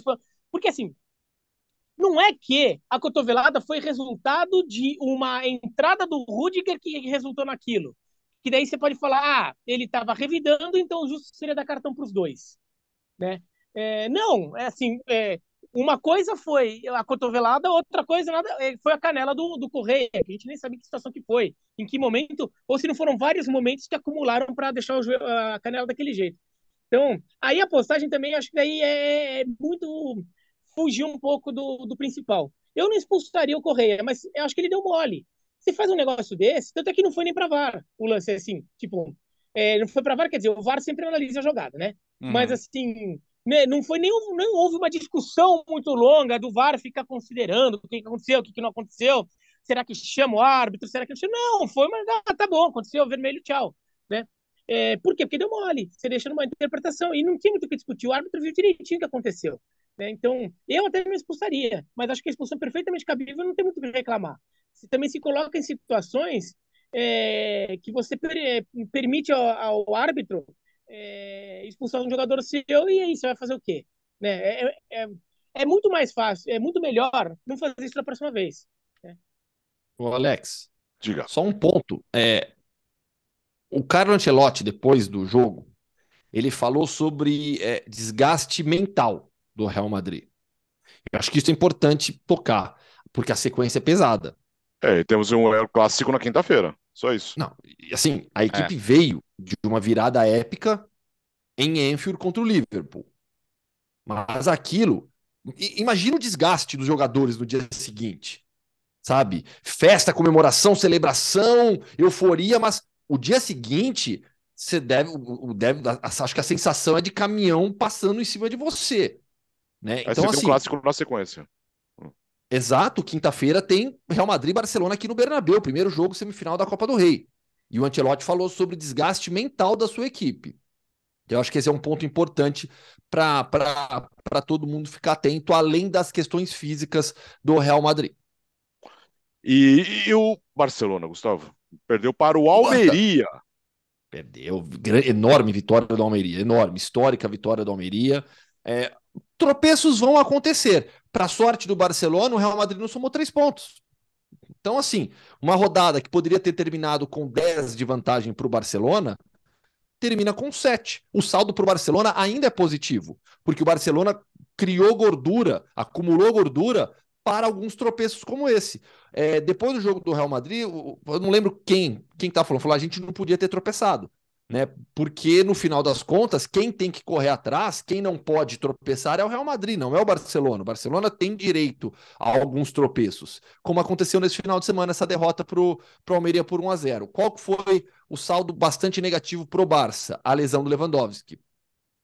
porque assim, não é que a cotovelada foi resultado de uma entrada do Rudiger que resultou naquilo. Que daí você pode falar, ah, ele estava revidando, então o justo seria dar cartão para os dois. Né? É, não, é assim, é, uma coisa foi a cotovelada, outra coisa nada, é, foi a canela do, do Correia, que a gente nem sabia que situação que foi, em que momento, ou se não foram vários momentos que acumularam para deixar a canela daquele jeito. Então, aí a postagem também, acho que daí é, é muito fugir um pouco do, do principal. Eu não expulsaria o Correia, mas eu acho que ele deu mole. Você faz um negócio desse, tanto é que não foi nem para VAR o lance, assim, tipo, é, não foi para VAR, quer dizer, o VAR sempre analisa a jogada, né? Uhum. Mas, assim, não foi nem não houve uma discussão muito longa do VAR ficar considerando o que aconteceu, o que não aconteceu, será que chama o árbitro, será que não chama? Não, foi, mas ah, tá bom, aconteceu, vermelho, tchau, né? É, por quê? Porque deu mole, você deixa numa interpretação e não tinha muito o que discutir, o árbitro viu direitinho o que aconteceu. Né? Então, eu até me expulsaria, mas acho que a expulsão é perfeitamente cabível, não tem muito o que reclamar. você também se coloca em situações é, que você per, é, permite ao, ao árbitro é, expulsar um jogador seu e aí você vai fazer o quê? Né? É, é, é, muito mais fácil, é muito melhor não fazer isso da próxima vez. Né? Ô Alex, Diga. só um ponto. É, o Carlo Ancelotti, depois do jogo, ele falou sobre é, desgaste mental do Real Madrid. Eu acho que isso é importante tocar, porque a sequência é pesada. É, temos um clássico na quinta-feira. Só isso. Não, assim, a equipe é. veio de uma virada épica em Anfield contra o Liverpool. Mas aquilo, imagina o desgaste dos jogadores no dia seguinte. Sabe? Festa, comemoração, celebração, euforia, mas o dia seguinte, você deve, deve acho que a sensação é de caminhão passando em cima de você. Né? Então, Aí você assim, tem um clássico na sequência. Exato, quinta-feira tem Real Madrid e Barcelona aqui no Bernabéu, primeiro jogo semifinal da Copa do Rei. E o Ancelotti falou sobre o desgaste mental da sua equipe. Eu acho que esse é um ponto importante para todo mundo ficar atento, além das questões físicas do Real Madrid. E, e o Barcelona, Gustavo? Perdeu para o Almeria. Perdeu. Enorme vitória do Almeria, enorme, histórica vitória do Almeria. É, tropeços vão acontecer. Para sorte do Barcelona, o Real Madrid não somou três pontos. Então, assim, uma rodada que poderia ter terminado com 10 de vantagem para o Barcelona, termina com 7. O saldo para o Barcelona ainda é positivo, porque o Barcelona criou gordura, acumulou gordura para alguns tropeços como esse. É, depois do jogo do Real Madrid, eu não lembro quem quem tá falando, falou a gente não podia ter tropeçado né? Porque no final das contas, quem tem que correr atrás, quem não pode tropeçar é o Real Madrid, não é o Barcelona. O Barcelona tem direito a alguns tropeços, como aconteceu nesse final de semana, essa derrota para o Almeria por 1 a 0 Qual foi o saldo bastante negativo para o Barça? A lesão do Lewandowski.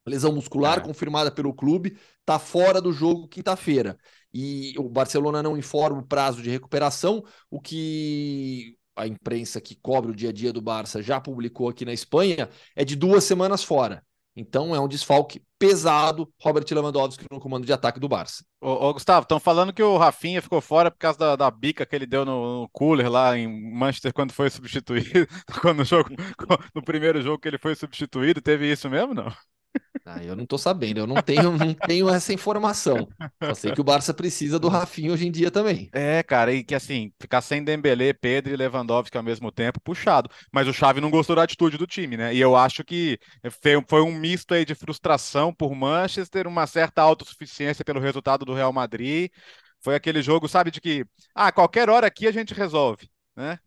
Lesão muscular é. confirmada pelo clube, está fora do jogo quinta-feira. E o Barcelona não informa o prazo de recuperação, o que a imprensa que cobre o dia a dia do Barça já publicou aqui na Espanha, é de duas semanas fora. Então é um desfalque pesado, Robert Lewandowski no comando de ataque do Barça. Ô, ô Gustavo, estão falando que o Rafinha ficou fora por causa da, da bica que ele deu no, no, cooler lá em Manchester quando foi substituído, quando no, jogo, no primeiro jogo que ele foi substituído, teve isso mesmo, não? Ah, eu não tô sabendo, eu não tenho, não tenho essa informação. Só sei que o Barça precisa do Rafinha hoje em dia também. É, cara, e que assim, ficar sem Dembélé, Pedro e Lewandowski ao mesmo tempo, puxado. Mas o Xavi não gostou da atitude do time, né? E eu acho que foi um misto aí de frustração por Manchester, uma certa autossuficiência pelo resultado do Real Madrid. Foi aquele jogo, sabe, de que, ah, qualquer hora aqui a gente resolve, né?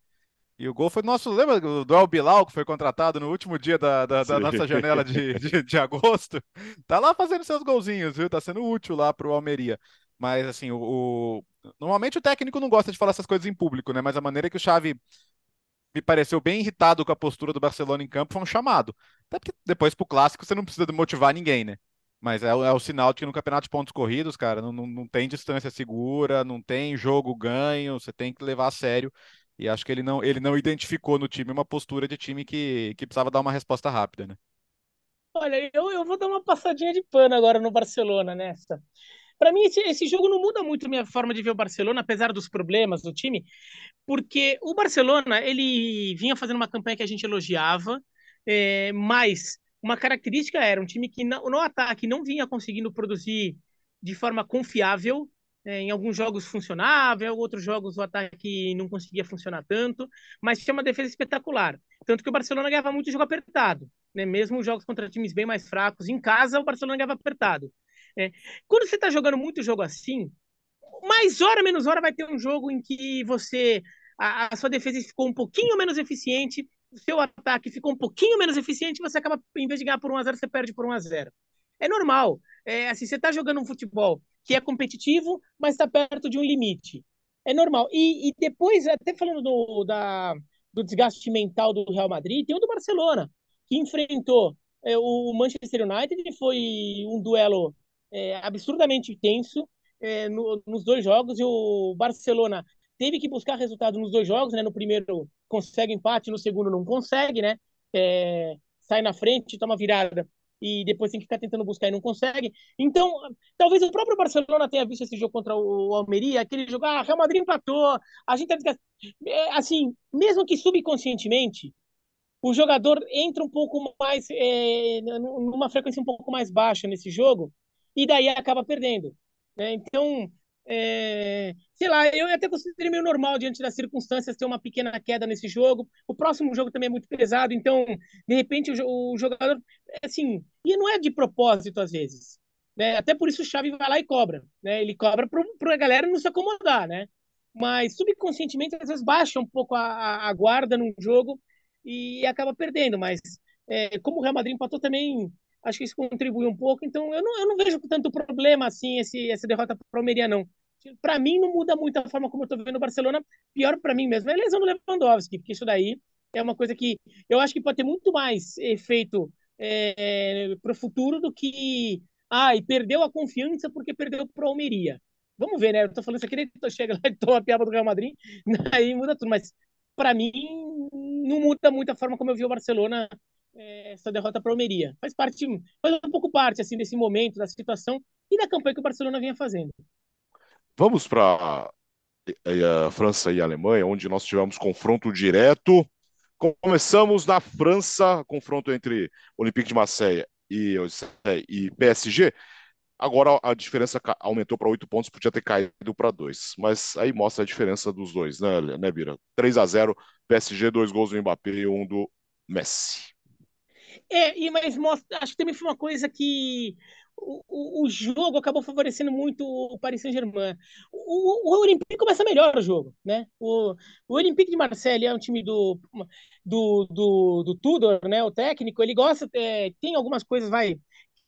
E o gol foi nosso. Lembra do El Bilal, que foi contratado no último dia da, da, da nossa janela de, de, de, agosto? Tá lá fazendo seus golzinhos, viu? Tá sendo útil lá pro Almeria. Mas, assim, o, o, Normalmente o técnico não gosta de falar essas coisas em público, né? Mas a maneira que o Xavi me pareceu bem irritado com a postura do Barcelona em campo foi um chamado. Até porque depois pro clássico você não precisa motivar ninguém, né? Mas é, é o sinal de que no campeonato de pontos corridos, cara, não, não, não tem distância segura, não tem jogo ganho, você tem que levar a sério. E acho que ele não, ele não identificou no time uma postura de time que, que precisava dar uma resposta rápida, né? Olha, eu, eu vou dar uma passadinha de pano agora no Barcelona nessa. Para mim, esse, esse jogo não muda muito a minha forma de ver o Barcelona, apesar dos problemas do time, porque o Barcelona ele vinha fazendo uma campanha que a gente elogiava, é, mas uma característica era um time que no, no ataque não vinha conseguindo produzir de forma confiável, é, em alguns jogos funcionava, em outros jogos o ataque não conseguia funcionar tanto, mas tinha uma defesa espetacular. Tanto que o Barcelona ganhava muito jogo apertado, né? mesmo jogos contra times bem mais fracos. Em casa, o Barcelona ganhava apertado. É. Quando você está jogando muito jogo assim, mais hora menos hora vai ter um jogo em que você a, a, sua defesa ficou um pouquinho menos eficiente, o seu ataque ficou um pouquinho menos eficiente, você acaba, em vez de ganhar por 1 a 0 você perde por 1 a 0 É normal. É, assim, você está jogando um futebol que é competitivo, mas está perto de um limite. É normal. E, e depois, até falando do, da, do desgaste mental do Real Madrid, tem o do Barcelona, que enfrentou é, o Manchester United, e foi um duelo é, absurdamente tenso é, no, nos dois jogos, e o Barcelona teve que buscar resultado nos dois jogos, né? No primeiro consegue empate, no segundo não consegue, né? É, sai na frente, toma virada e depois tem que ficar tentando buscar e não consegue. Então, talvez o próprio Barcelona tenha visto esse jogo contra o Almeria, aquele jogo, ah, Real Madrid empatou, a gente tá é, assim, mesmo que subconscientemente, o jogador entra um pouco mais, é, numa frequência um pouco mais baixa nesse jogo, e daí acaba perdendo. Né? Então, é, sei lá, eu até considero meio normal diante das circunstâncias ter uma pequena queda nesse jogo. O próximo jogo também é muito pesado, então, de repente, o, jogador, assim, e não é de propósito às vezes. Né? Até por isso o Xavi vai lá e cobra. Né? Ele cobra para a galera não se acomodar, né? Mas subconscientemente, às vezes, baixa um pouco a, a guarda num jogo e acaba perdendo. Mas é, como o Real Madrid empatou também, acho que isso contribui um pouco. Então, eu não, eu não vejo tanto problema assim esse, essa derrota para o Almeria, não. Para mim, não muda muito a forma como eu estou vendo o Barcelona. Pior para mim mesmo é a lesão do Lewandowski, porque isso daí é uma coisa que eu acho que pode ter muito mais efeito é, para o futuro do que. Ah, e perdeu a confiança porque perdeu para o Almeria. Vamos ver, né? Eu tô falando isso aqui, daí chega lá e toma a piada do Real Madrid, aí muda tudo. Mas para mim, não muda muito a forma como eu vi o Barcelona essa derrota para o Almeria. Faz parte, faz um pouco parte assim desse momento, da situação e da campanha que o Barcelona vinha fazendo. Vamos para a França e a Alemanha, onde nós tivemos confronto direto. Começamos na França, confronto entre Olympique de Marseille e, e PSG. Agora a diferença aumentou para oito pontos, podia ter caído para dois. Mas aí mostra a diferença dos dois, né, né Bira? 3 a 0 PSG, dois gols do Mbappé e um do Messi. É, e, mas mostra, acho que também foi uma coisa que o, o, jogo acabou favorecendo muito o Paris Saint-Germain. O, o, Olympique começa melhor o jogo, né? O, o Olympique de Marseille é um time do, do, do, do Tudor, né? O técnico, ele gosta, é, tem algumas coisas, vai,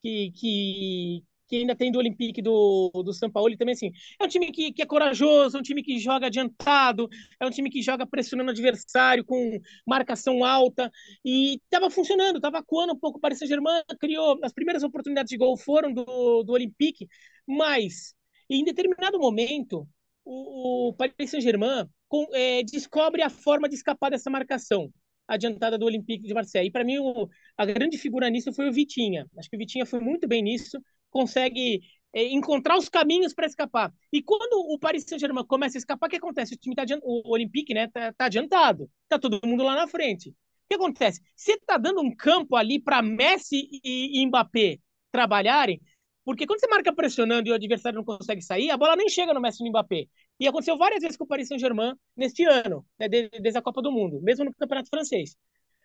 que, que, que ainda tem do Olympique do, do São Paulo também, assim, é um time que, que é corajoso, é um time que joga adiantado, é um time que joga pressionando o adversário com marcação alta, e estava funcionando, estava coando um pouco o Paris Saint-Germain, criou, as primeiras oportunidades de gol foram do, do Olympique, mas em determinado momento, o, o Paris Saint-Germain é, descobre a forma de escapar dessa marcação adiantada do Olympique de Marseille. E para mim, o, a grande figura nisso foi o Vitinha. Acho que o Vitinha foi muito bem nisso consegue é, encontrar os caminhos para escapar. E quando o Paris Saint-Germain começa a escapar, o que acontece? O time tá o Olympique, né, tá, tá, adiantado, tá todo mundo lá na frente. O que acontece? Você tá dando um campo ali para Messi e, e Mbappé trabalharem, porque quando você marca pressionando e o adversário não consegue sair, a bola nem chega no Messi e no Mbappé. E aconteceu várias vezes com o Paris Saint-Germain neste ano, né, desde a Copa do Mundo, mesmo no Campeonato Francês.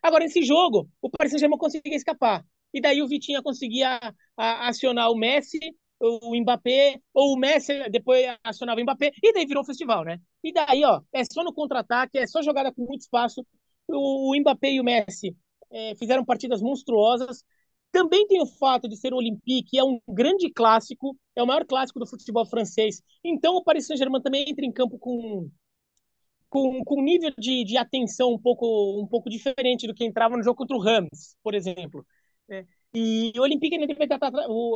Agora, nesse jogo, o Paris Saint-Germain conseguia escapar e daí o Vitinha conseguia acionar o Messi, o Mbappé, ou o Messi depois acionava o Mbappé, e daí virou um festival, né? E daí, ó, é só no contra-ataque, é só jogada com muito espaço. O, o Mbappé e o Messi é, fizeram partidas monstruosas. Também tem o fato de ser o Olympique, é um grande clássico, é o maior clássico do futebol francês. Então o Paris Saint-Germain também entra em campo com com, com nível de, de atenção um pouco, um pouco diferente do que entrava no jogo contra o Rams, por exemplo. É. E o Olympique ainda devia estar,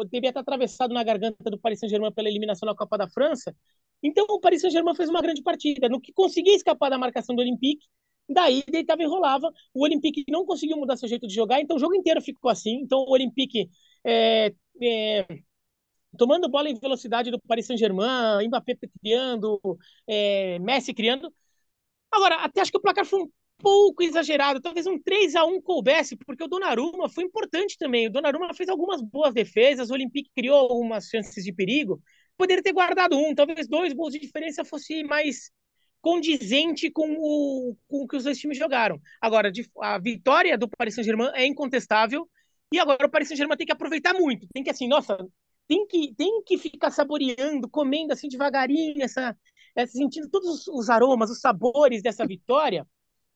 devia estar atravessado na garganta do Paris Saint-Germain pela eliminação na Copa da França. Então o Paris Saint-Germain fez uma grande partida. No que conseguia escapar da marcação do Olympique, daí deitava e enrolava. O Olympique não conseguiu mudar seu jeito de jogar, então o jogo inteiro ficou assim. Então o Olympique é, é, tomando bola em velocidade do Paris Saint-Germain, Mbappé criando, é, Messi criando. Agora, até acho que o placar foi um pouco exagerado, talvez um 3 a 1 coubesse, porque o Donnarumma foi importante também. O Donnarumma fez algumas boas defesas, o Olympique criou algumas chances de perigo. Poderia ter guardado um, talvez dois gols de diferença fosse mais condizente com o, com o que os dois times jogaram. Agora, a vitória do Paris Saint-Germain é incontestável, e agora o Paris Saint-Germain tem que aproveitar muito. Tem que, assim, nossa, tem que, tem que ficar saboreando, comendo assim devagarinho, essa, essa sentindo todos os aromas, os sabores dessa vitória,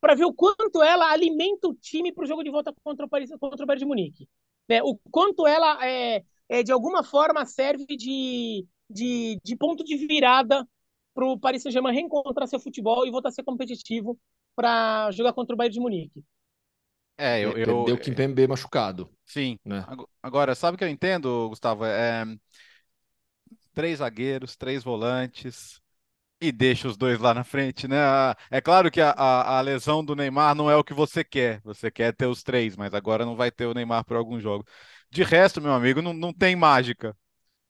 para ver o quanto ela alimenta o time para o jogo de volta contra o, Paris, contra o Bayern de Munique. Né? O quanto ela, é, é, de alguma forma, serve de, de, de ponto de virada para o Paris Saint-Germain reencontrar seu futebol e voltar a ser competitivo para jogar contra o Bayern de Munique. É, eu, eu deu Kimpembe machucado. Sim. Né? Agora, sabe o que eu entendo, Gustavo? É, três zagueiros, três volantes, e deixa os dois lá na frente, né? É claro que a, a, a, lesão do Neymar não é o que você quer. Você quer ter os três, mas agora não vai ter o Neymar por algum jogo. De resto, meu amigo, não, não tem mágica.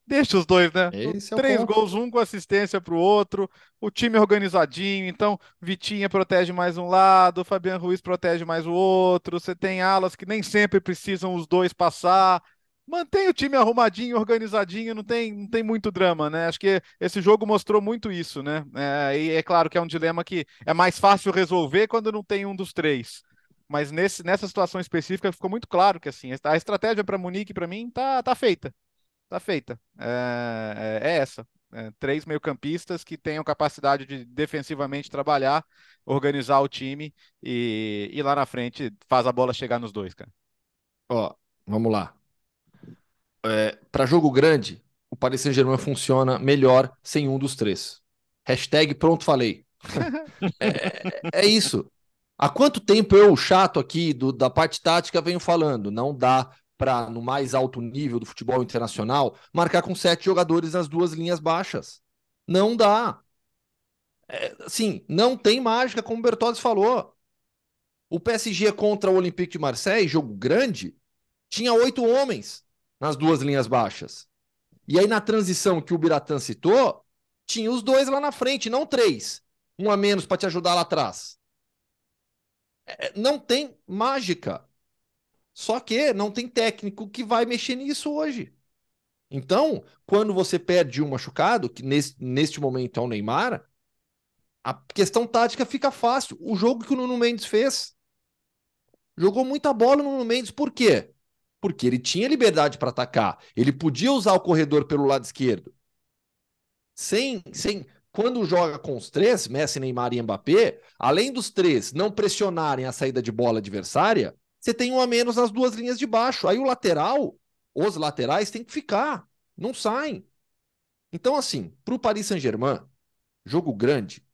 Deixa os dois, né? Esse é Três ponto. gols, um com assistência para o outro, o time organizadinho, então Vitinha protege mais um lado, Fabiano Ruiz protege mais o outro, você tem alas que nem sempre precisam os dois passar. Mantém o time arrumadinho, organizadinho, não tem, não tem muito drama, né? Acho que esse jogo mostrou muito isso, né? É, e é claro que é um dilema que é mais fácil resolver quando não tem um dos três. Mas nesse, nessa situação específica ficou muito claro que assim, a estratégia para Munique, para mim, tá, tá feita tá feita. É, é, é essa. É, três meio-campistas que tenham capacidade de defensivamente trabalhar, organizar o time e, e lá na frente faz a bola chegar nos dois, cara. Ó, vamos lá. É, para jogo grande, o Paris Saint-Germain funciona melhor sem um dos três. Hashtag pronto falei. é, é isso. Há quanto tempo eu, chato aqui do, da parte tática, venho falando? Não dá para, no mais alto nível do futebol internacional, marcar com sete jogadores nas duas linhas baixas. Não dá. É, assim, não tem mágica, como o Bertozzi falou. O PSG contra o Olympique de Marseille, jogo grande, tinha oito homens nas duas linhas baixas. E aí, na transição que o Biratã citou, tinha os dois lá na frente, não três. Um a menos para te ajudar lá atrás. É, não tem mágica. Só que não tem técnico que vai mexer nisso hoje. Então, quando você perde um machucado, que nesse, neste momento é o Neymar, a questão tática fica fácil. O jogo que o Nuno Mendes fez. Jogou muita bola no Nuno Mendes, por quê? Porque ele tinha liberdade para atacar. Ele podia usar o corredor pelo lado esquerdo. Sem, sem, quando joga com os três, Messi, Neymar e Mbappé, além dos três não pressionarem a saída de bola adversária, você tem um a menos nas duas linhas de baixo. Aí o lateral, os laterais têm que ficar, não saem. Então, assim, para o Paris Saint-Germain, jogo grande,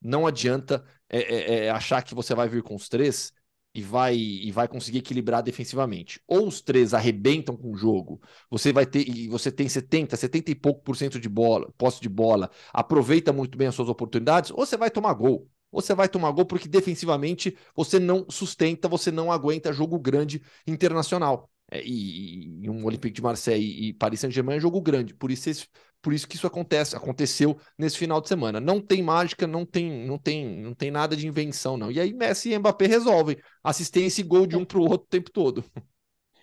não adianta é, é, é, achar que você vai vir com os três e vai, e vai conseguir equilibrar defensivamente. Ou os três arrebentam com o jogo, você vai ter, e você tem 70, 70 e pouco por cento de bola, posse de bola, aproveita muito bem as suas oportunidades, ou você vai tomar gol ou você vai tomar gol porque defensivamente você não sustenta, você não aguenta jogo grande internacional. É, e, e, um Olympique de Marseille e Paris Saint-Germain é jogo grande, por isso, esse, por isso que isso acontece, aconteceu nesse final de semana. Não tem mágica, não tem, não tem, não tem nada de invenção não. E aí Messi e Mbappé resolvem assistência e gol de um para o outro o tempo todo.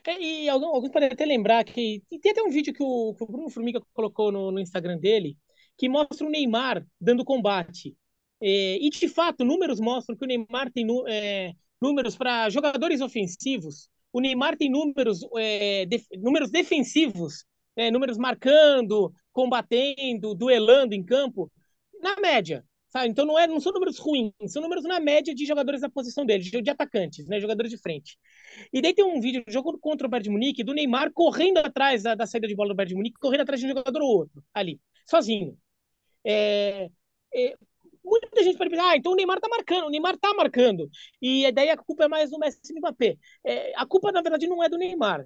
É, e alguns, podem até lembrar que tem até um vídeo que o, que o Bruno Formiga colocou no, no Instagram dele que mostra o Neymar dando combate. É, e, de fato, números mostram que o Neymar tem é, números para jogadores ofensivos. O Neymar tem números, é, números defensivos, é, números marcando, combatendo, duelando em campo, na média. Sabe? Então não, é, não são números ruins, são números na média de jogadores da posição dele, de, de atacantes, né, jogadores de frente. E daí tem um vídeo, jogo contra o Bayern de Munique, do Neymar correndo atrás da, da saída de bola do Bayern de Munique, correndo atrás de um jogador ou outro, ali, sozinho. É, é, muita gente pode pensar, ah, então o Neymar tá marcando, o Neymar tá marcando. E daí a culpa é mais do Messi e do Mbappé. É, a culpa, na verdade, não é do Neymar.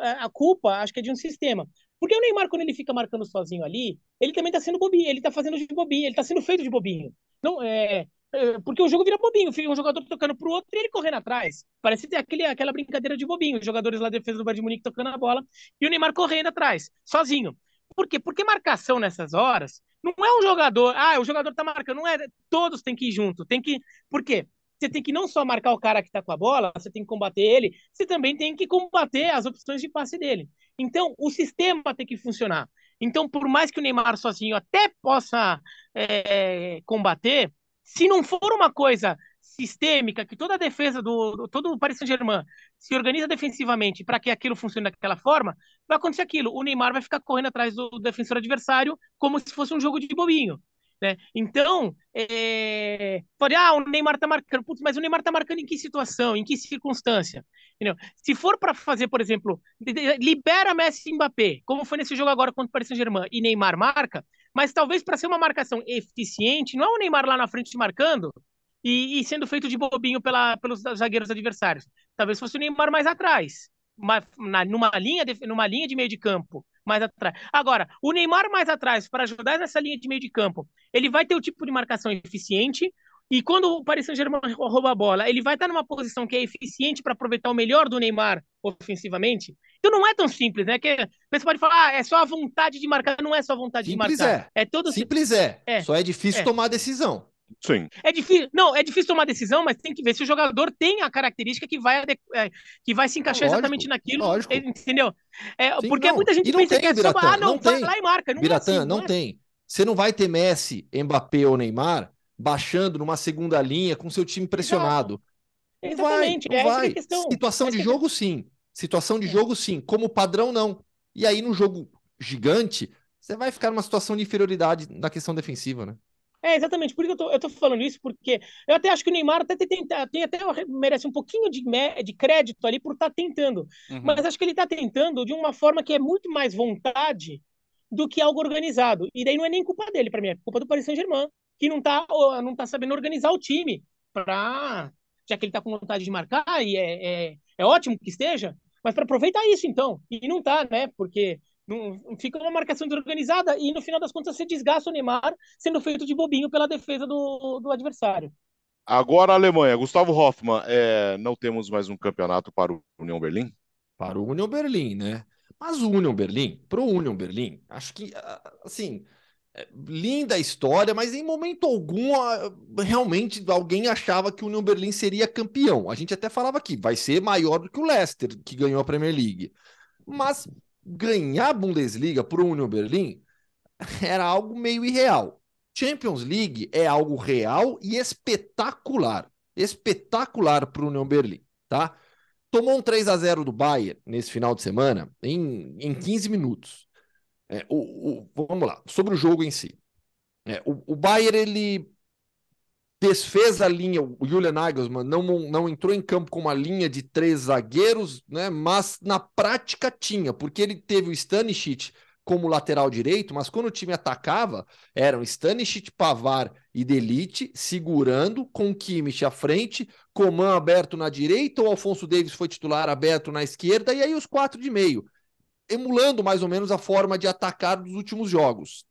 É, a culpa, acho que é de um sistema. Porque o Neymar, quando ele fica marcando sozinho ali, ele também tá sendo bobinho, ele tá fazendo de bobinho, ele tá sendo feito de bobinho. Não, é, é porque o jogo vira bobinho, fica um jogador tocando pro outro e ele correndo atrás. Parece ter aquele, aquela brincadeira de bobinho, os jogadores lá da defesa do Bayern de Munique tocando a bola e o Neymar correndo atrás, sozinho. Por quê? Porque marcação nessas horas não é um jogador, ah, o jogador tá marcando, não é, todos têm que ir junto, tem que, por quê? Você tem que não só marcar o cara que tá com a bola, você tem que combater ele, você também tem que combater as opções de passe dele. Então, o sistema tem que funcionar. Então, por mais que o Neymar sozinho até possa é, combater, se não for uma coisa sistêmica, que toda a defesa do, do todo o Paris Saint-Germain se organiza defensivamente para que aquilo funcione daquela forma, vai acontecer aquilo. O Neymar vai ficar correndo atrás do defensor adversário como se fosse um jogo de bobinho. Né? Então, é... pode, ah, o Neymar tá marcando, Putz, mas o Neymar tá marcando em que situação, em que circunstância? Entendeu? Se for para fazer, por exemplo, libera Messi e Mbappé, como foi nesse jogo agora contra o Paris Saint-Germain, e Neymar marca, mas talvez para ser uma marcação eficiente, não é o Neymar lá na frente marcando, e, e sendo feito de bobinho pela, pelos zagueiros adversários. Talvez fosse o Neymar mais atrás, uma, na, numa, linha de, numa linha de meio de campo mais atrás. Agora, o Neymar mais atrás, para ajudar nessa linha de meio de campo, ele vai ter o tipo de marcação eficiente, e quando o Paris Saint-Germain rouba a bola, ele vai estar numa posição que é eficiente para aproveitar o melhor do Neymar ofensivamente. Então não é tão simples, né? Que você pode falar, ah, é só a vontade de marcar, não é só a vontade simples de marcar. É. é todo simples é. é. Só é difícil é. tomar decisão. Sim. É difícil, não, é difícil tomar decisão, mas tem que ver se o jogador tem a característica que vai, é, que vai se encaixar lógico, exatamente naquilo, lógico. entendeu? É, Sim, porque não. muita gente pensa tem, que é Biratã, só, ah, não, não vai lá e marca. Não é Biratã, assim, não, não é. tem. Você não vai ter Messi, Mbappé ou Neymar baixando numa segunda linha com seu time pressionado. Exato. Exatamente, vai, não é vai. Questão. Situação de jogo, sim. Situação de jogo, sim. Como padrão, não. E aí, no jogo gigante, você vai ficar numa situação de inferioridade na questão defensiva, né? É, exatamente. Por isso que eu tô, eu tô falando isso, porque eu até acho que o Neymar até tem, tem até merece um pouquinho de, de crédito ali por estar tá tentando. Uhum. Mas acho que ele está tentando de uma forma que é muito mais vontade do que algo organizado. E daí não é nem culpa dele, para mim, é culpa do Paris Saint-Germain, que não está não tá sabendo organizar o time para já que ele está com vontade de marcar, e é, é, é ótimo que esteja, mas para aproveitar isso então. E não tá, né? Porque não, fica uma marcação desorganizada e no final das contas você desgasta o Neymar sendo feito de bobinho pela defesa do, do adversário. Agora a Alemanha. Gustavo Hoffmann, é, não temos mais um campeonato para o União Berlim? Para o União Berlim, né? Mas o União Berlim, para o União Berlim, acho que, assim, é linda a história, mas em momento algum realmente alguém achava que o União Berlim seria campeão. A gente até falava aqui, vai ser maior do que o Leicester, que ganhou a Premier League. Mas ganhar a Bundesliga para o Union Berlim era algo meio irreal. Champions League é algo real e espetacular. Espetacular para o Union Berlim, tá? Tomou um 3 a 0 do Bayern nesse final de semana em, em 15 minutos. É, o, o, vamos lá, sobre o jogo em si. É, o, o Bayern ele desfez a linha, o Julian Nagelsmann não, não entrou em campo com uma linha de três zagueiros, né? Mas na prática tinha, porque ele teve o Stanisic como lateral direito, mas quando o time atacava, eram Stanisic, Pavar e Delite segurando, com Kimmich à frente, Coman aberto na direita, o Alfonso Davis foi titular aberto na esquerda, e aí os quatro de meio, emulando mais ou menos a forma de atacar dos últimos jogos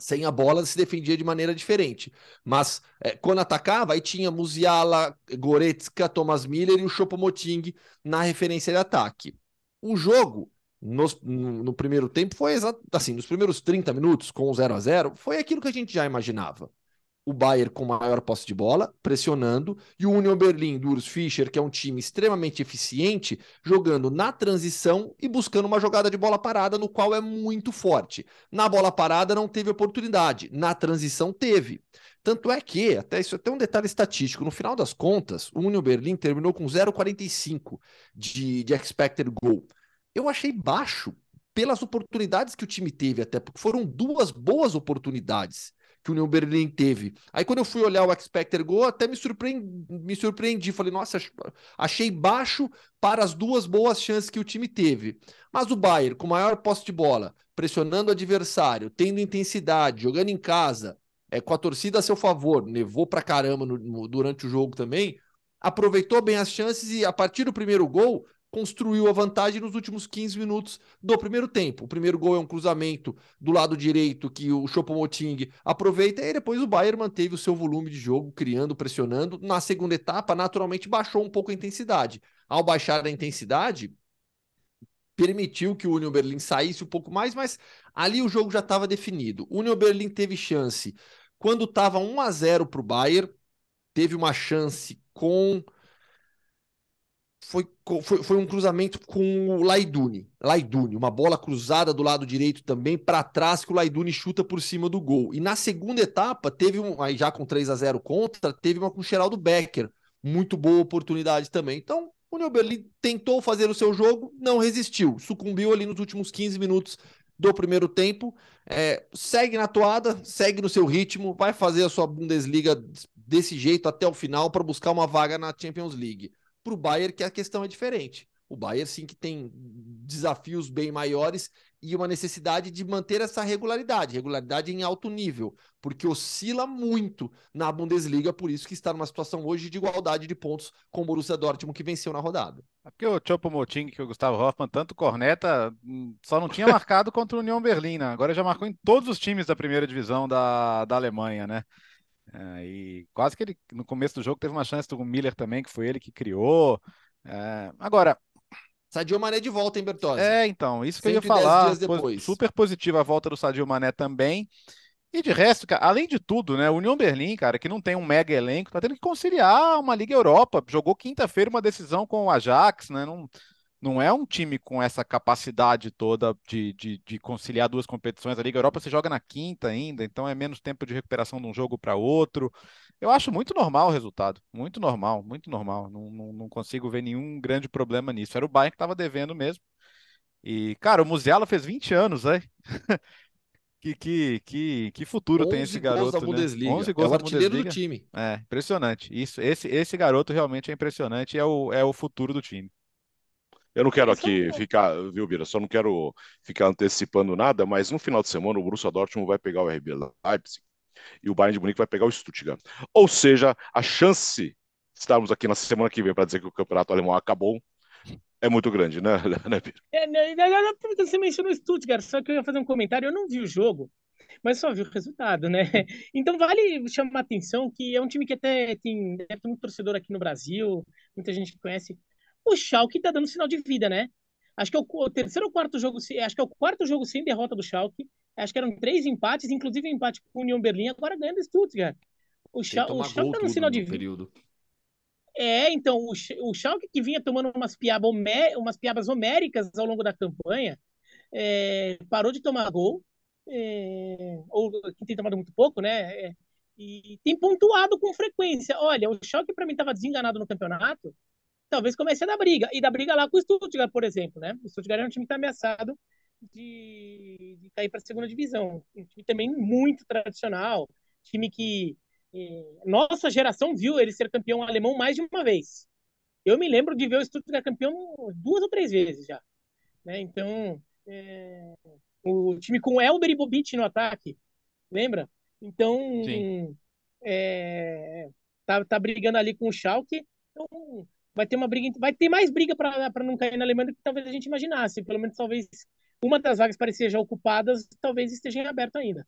sem a bola se defendia de maneira diferente. Mas é, quando atacava, aí tinha Musiala, Goretzka, Thomas Miller e o Choupo-Moting na referência de ataque. O jogo, no, no, primeiro tempo, foi assim, nos primeiros 30 minutos, com o 0 a 0 foi aquilo que a gente já imaginava o Bayern com maior posse de bola, pressionando, e o Union Berlin do Urs Fischer, que é um time extremamente eficiente, jogando na transição e buscando uma jogada de bola parada, no qual é muito forte. Na bola parada não teve oportunidade, na transição teve. Tanto é que, até isso é até um detalhe estatístico, no final das contas, o Union Berlin terminou com 0,45 de, de expected goal. Eu achei baixo pelas oportunidades que o time teve, até porque foram duas boas oportunidades que o União Berlim teve. Aí quando eu fui olhar o Expected Goal, até me surpreendi, me surpreendi. Falei, nossa, achei baixo para as duas boas chances que o time teve. Mas o Bayern, com maior posse de bola, pressionando o adversário, tendo intensidade, jogando em casa, é, com a torcida a seu favor, nevou pra caramba no, no, durante o jogo também, aproveitou bem as chances e a partir do primeiro gol construiu a vantagem nos últimos 15 minutos do primeiro tempo. O primeiro gol é um cruzamento do lado direito que o Choupo-Moting aproveita e depois o Bayern manteve o seu volume de jogo, criando, pressionando. Na segunda etapa, naturalmente baixou um pouco a intensidade. Ao baixar a intensidade, permitiu que o Union Berlin saísse um pouco mais, mas ali o jogo já estava definido. O Union Berlin teve chance quando estava 1 a 0 para o Bayern, teve uma chance com foi, foi, foi um cruzamento com o Laiduni. Laiduni, uma bola cruzada do lado direito também para trás que o Laiduni chuta por cima do gol. E na segunda etapa, teve um, aí já com 3 a 0 contra, teve uma com o Geraldo Becker. Muito boa oportunidade também. Então, o New tentou fazer o seu jogo, não resistiu, sucumbiu ali nos últimos 15 minutos do primeiro tempo. É, segue na toada, segue no seu ritmo, vai fazer a sua Bundesliga desse jeito até o final para buscar uma vaga na Champions League para o Bayern que a questão é diferente. O Bayern sim que tem desafios bem maiores e uma necessidade de manter essa regularidade, regularidade em alto nível, porque oscila muito na Bundesliga, por isso que está numa situação hoje de igualdade de pontos com o Borussia Dortmund que venceu na rodada. É porque o Chopo Moting que o Gustavo Hoffmann tanto corneta, hum, só não tinha marcado contra o União Berlim, né? Agora já marcou em todos os times da primeira divisão da, da Alemanha, né? É, e quase que ele, no começo do jogo, teve uma chance com o Miller também, que foi ele que criou. É, agora, Sadio Mané de volta, em Bertozzi? É, então, isso que eu ia falar. Super positiva a volta do Sadio Mané também. E de resto, cara, além de tudo, né, União Berlim, cara, que não tem um mega elenco, tá tendo que conciliar uma Liga Europa. Jogou quinta-feira uma decisão com o Ajax, né? Não, não é um time com essa capacidade toda de, de, de, conciliar duas competições. A Liga Europa você joga na quinta ainda, então é menos tempo de recuperação de um jogo para outro. Eu acho muito normal o resultado. Muito normal, muito normal. Não, não, não consigo ver nenhum grande problema nisso. Era o Bayern que estava devendo mesmo. E, cara, o Musiala fez 20 anos, né? Que, que, que, que futuro tem esse garoto, gols da Bundesliga. Né? 11 gols é o artilheiro do time. É, impressionante. Isso, esse, esse garoto realmente é impressionante e é o, é o futuro do time. Eu não quero aqui ficar, viu, Bira? Só não quero ficar antecipando nada, mas no final de semana o Borussia Dortmund vai pegar o RB Leipzig e o Bayern de Munique vai pegar o Stuttgart. Ou seja, a chance de estarmos aqui na semana que vem para dizer que o campeonato alemão acabou é muito grande, né, né Pedro? É, né, você mencionou Stuttgart, só que eu ia fazer um comentário, eu não vi o jogo, mas só vi o resultado, né? Então vale chamar a atenção que é um time que até tem, ter muito torcedor aqui no Brasil, muita gente que conhece. O Schalke tá dando sinal de vida, né? Acho que é o, terceiro ou quarto jogo, acho que é o quarto jogo sem derrota do Schalke. Acho que eram três empates, inclusive um empate com o União Berlim, agora ganhando o Stuttgart. O, Schalke, o Schalke tá dando sinal de vida. Período. É, então, o, o Schalke que vinha tomando umas, piaba, umas piabas homéricas ao longo da campanha, é, parou de tomar gol, é, ou que tem tomado muito pouco, né? É, e tem pontuado com frequência. Olha, o Schalke para mim estava desenganado no campeonato, talvez comece a dar briga. E dar briga lá com o Stuttgart, por exemplo, né? O Stuttgart é um time que está ameaçado de, de cair para a segunda divisão. Um time também muito tradicional, time que nossa geração viu ele ser campeão alemão mais de uma vez. Eu me lembro de ver o Stuttgart campeão duas ou três vezes já. Né? Então, é, o time com Elber e Bobic no ataque, lembra? Então, é, tá, tá brigando ali com o Schalke. Então, vai ter uma briga, vai ter mais briga para não cair na Alemanha do que talvez a gente imaginasse. Pelo menos, talvez uma das vagas parecia já ocupadas, talvez esteja em aberto ainda.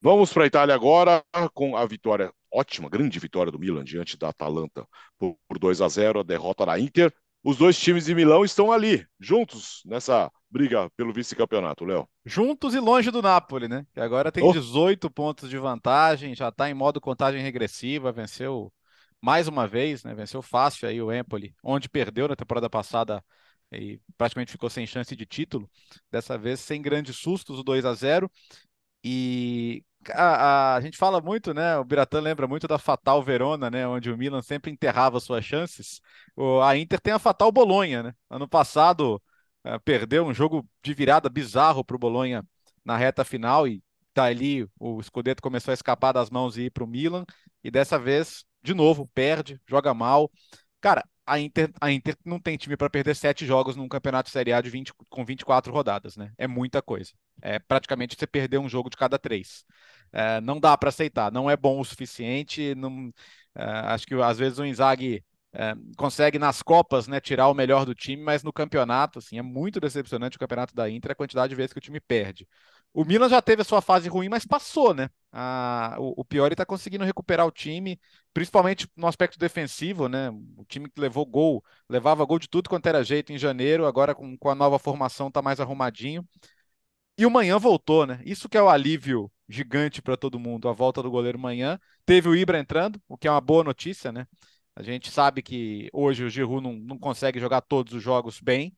Vamos para a Itália agora com a vitória, ótima, grande vitória do Milan diante da Atalanta por, 2 a 0, a derrota da Inter. Os dois times de Milão estão ali, juntos nessa briga pelo vice-campeonato, Léo. Juntos e longe do Napoli, né? Que agora tem oh. 18 pontos de vantagem, já está em modo contagem regressiva, venceu mais uma vez, né? Venceu fácil aí o Empoli, onde perdeu na temporada passada e praticamente ficou sem chance de título. Dessa vez sem grandes sustos, o 2 a 0. E a, a, gente fala muito, né? O Biratã lembra muito da Fatal Verona, né? Onde o Milan sempre enterrava suas chances. O, a Inter tem a Fatal Bolonha, né? Ano passado uh, perdeu um jogo de virada bizarro para o Bolonha na reta final e tá ali o Scudetto começou a escapar das mãos e ir para o Milan. E dessa vez, de novo, perde, joga mal. Cara, a Inter, a Inter não tem time para perder sete jogos num campeonato de Série A de 20, com 24 rodadas, né? É muita coisa. É praticamente você perder um jogo de cada três. É, não dá para aceitar, não é bom o suficiente. Não, é, acho que às vezes o Inzaghi é, consegue nas Copas né, tirar o melhor do time, mas no campeonato, assim, é muito decepcionante o campeonato da Inter, a quantidade de vezes que o time perde. O Milan já teve a sua fase ruim, mas passou, né? O, o Piori está conseguindo recuperar o time, principalmente no aspecto defensivo, né? O time que levou gol, levava gol de tudo quanto era jeito em janeiro, agora com, com a nova formação está mais arrumadinho. E o Manhã voltou, né? Isso que é o alívio gigante para todo mundo, a volta do goleiro Manhã. Teve o Ibra entrando, o que é uma boa notícia, né? A gente sabe que hoje o Giroud não, não consegue jogar todos os jogos bem,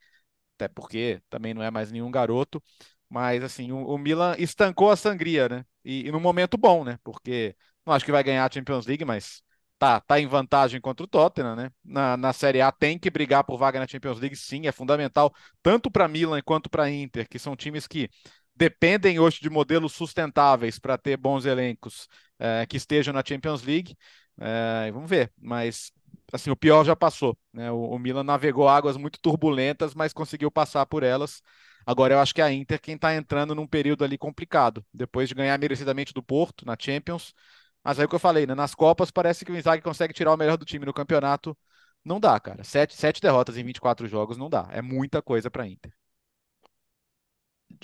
até porque também não é mais nenhum garoto. Mas, assim, o, o Milan estancou a sangria, né? E, e no momento bom, né? Porque não acho que vai ganhar a Champions League, mas tá, tá em vantagem contra o Tottenham, né? Na, na Série A tem que brigar por vaga na Champions League, sim, é fundamental, tanto para Milan quanto para Inter, que são times que dependem hoje de modelos sustentáveis para ter bons elencos é, que estejam na Champions League. É, vamos ver, mas assim, o pior já passou. Né? O, o, Milan navegou águas muito turbulentas, mas conseguiu passar por elas. Agora eu acho que a Inter quem está entrando num período ali complicado, depois de ganhar merecidamente do Porto na Champions. Mas aí o que eu falei, né? nas Copas parece que o Inzaghi consegue tirar o melhor do time no campeonato. Não dá, cara. Sete, sete derrotas em 24 jogos não dá. É muita coisa para a Inter.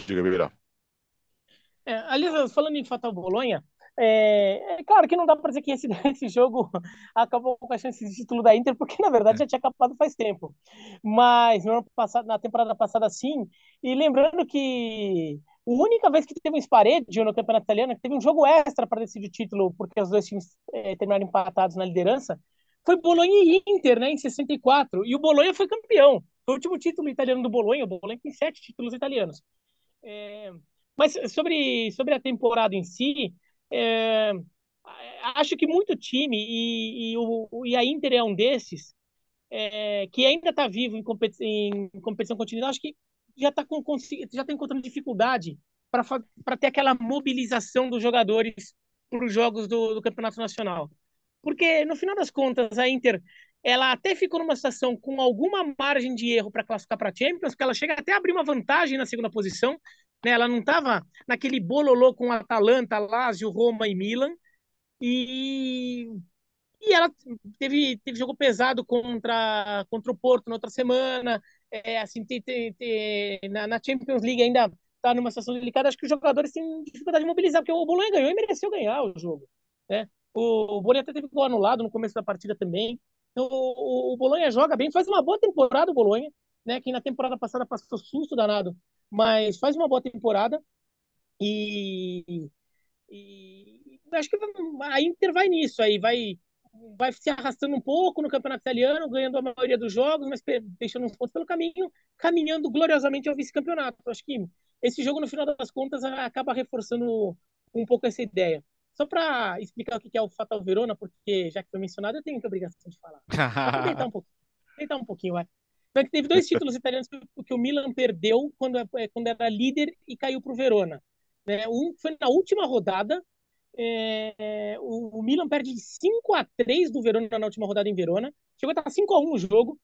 Diga, Mira. É, aliás, falando em Fatal Bolonha, É, é, claro que não dá para dizer que esse, esse jogo acabou com a chance de título da Inter, porque na verdade já tinha acabado faz tempo. Mas no ano passado, na temporada passada, sim. E lembrando que a única vez que teve um esparedio no Campeonato Italiano, que teve um jogo extra para decidir o título, porque os dois times é, terminaram empatados na liderança, foi Bolonha e Inter, né, em 64. E o Bolonha foi campeão. Foi o último título italiano do Bolonha. O Bolonha tem sete títulos italianos. É, mas sobre, sobre a temporada em si, é, acho que muito time, e, e, o, e a Inter é um desses, é, que ainda está vivo em, competi em competição contínua, acho que já está já tá encontrando dificuldade para ter aquela mobilização dos jogadores para os jogos do, do, Campeonato Nacional. Porque, no final das contas, a Inter ela até ficou numa situação com alguma margem de erro para classificar para a Champions, porque ela chega até a abrir uma vantagem na segunda posição, né? Ela não estava naquele bololô com Atalanta, Lazio, Roma e Milan. E, e ela teve, teve jogo pesado contra, contra o Porto na outra semana. É, assim, te, te, te, na, na, Champions League ainda está numa situação delicada. Acho que os jogadores têm dificuldade de mobilizar, porque o Bolonha ganhou e mereceu ganhar o jogo. Né? O, o Bolonha até teve gol anulado no começo da partida também. Então, o, o Bolonha joga bem, faz uma boa temporada o Bolonha, né? Que na temporada passada passou susto danado mas faz uma boa temporada e, e acho que a Inter vai nisso aí, vai vai se arrastando um pouco no campeonato italiano, ganhando a maioria dos jogos, mas deixando uns pontos pelo caminho, caminhando gloriosamente ao vice-campeonato. Acho que esse jogo, no final das contas, acaba reforçando um pouco essa ideia. Só para explicar o que é o Fatal Verona, porque já que foi mencionado, eu tenho que obrigação de falar. Deitar um pouquinho. Deitar um pouquinho, vai. Então, que teve dois títulos italianos que o Milan perdeu quando, é, quando era líder e caiu para o Verona. Né? Um foi na última rodada. É, o, o, Milan perde de 5 a 3 do Verona na última rodada em Verona. Chegou a estar 5 a 1 o jogo.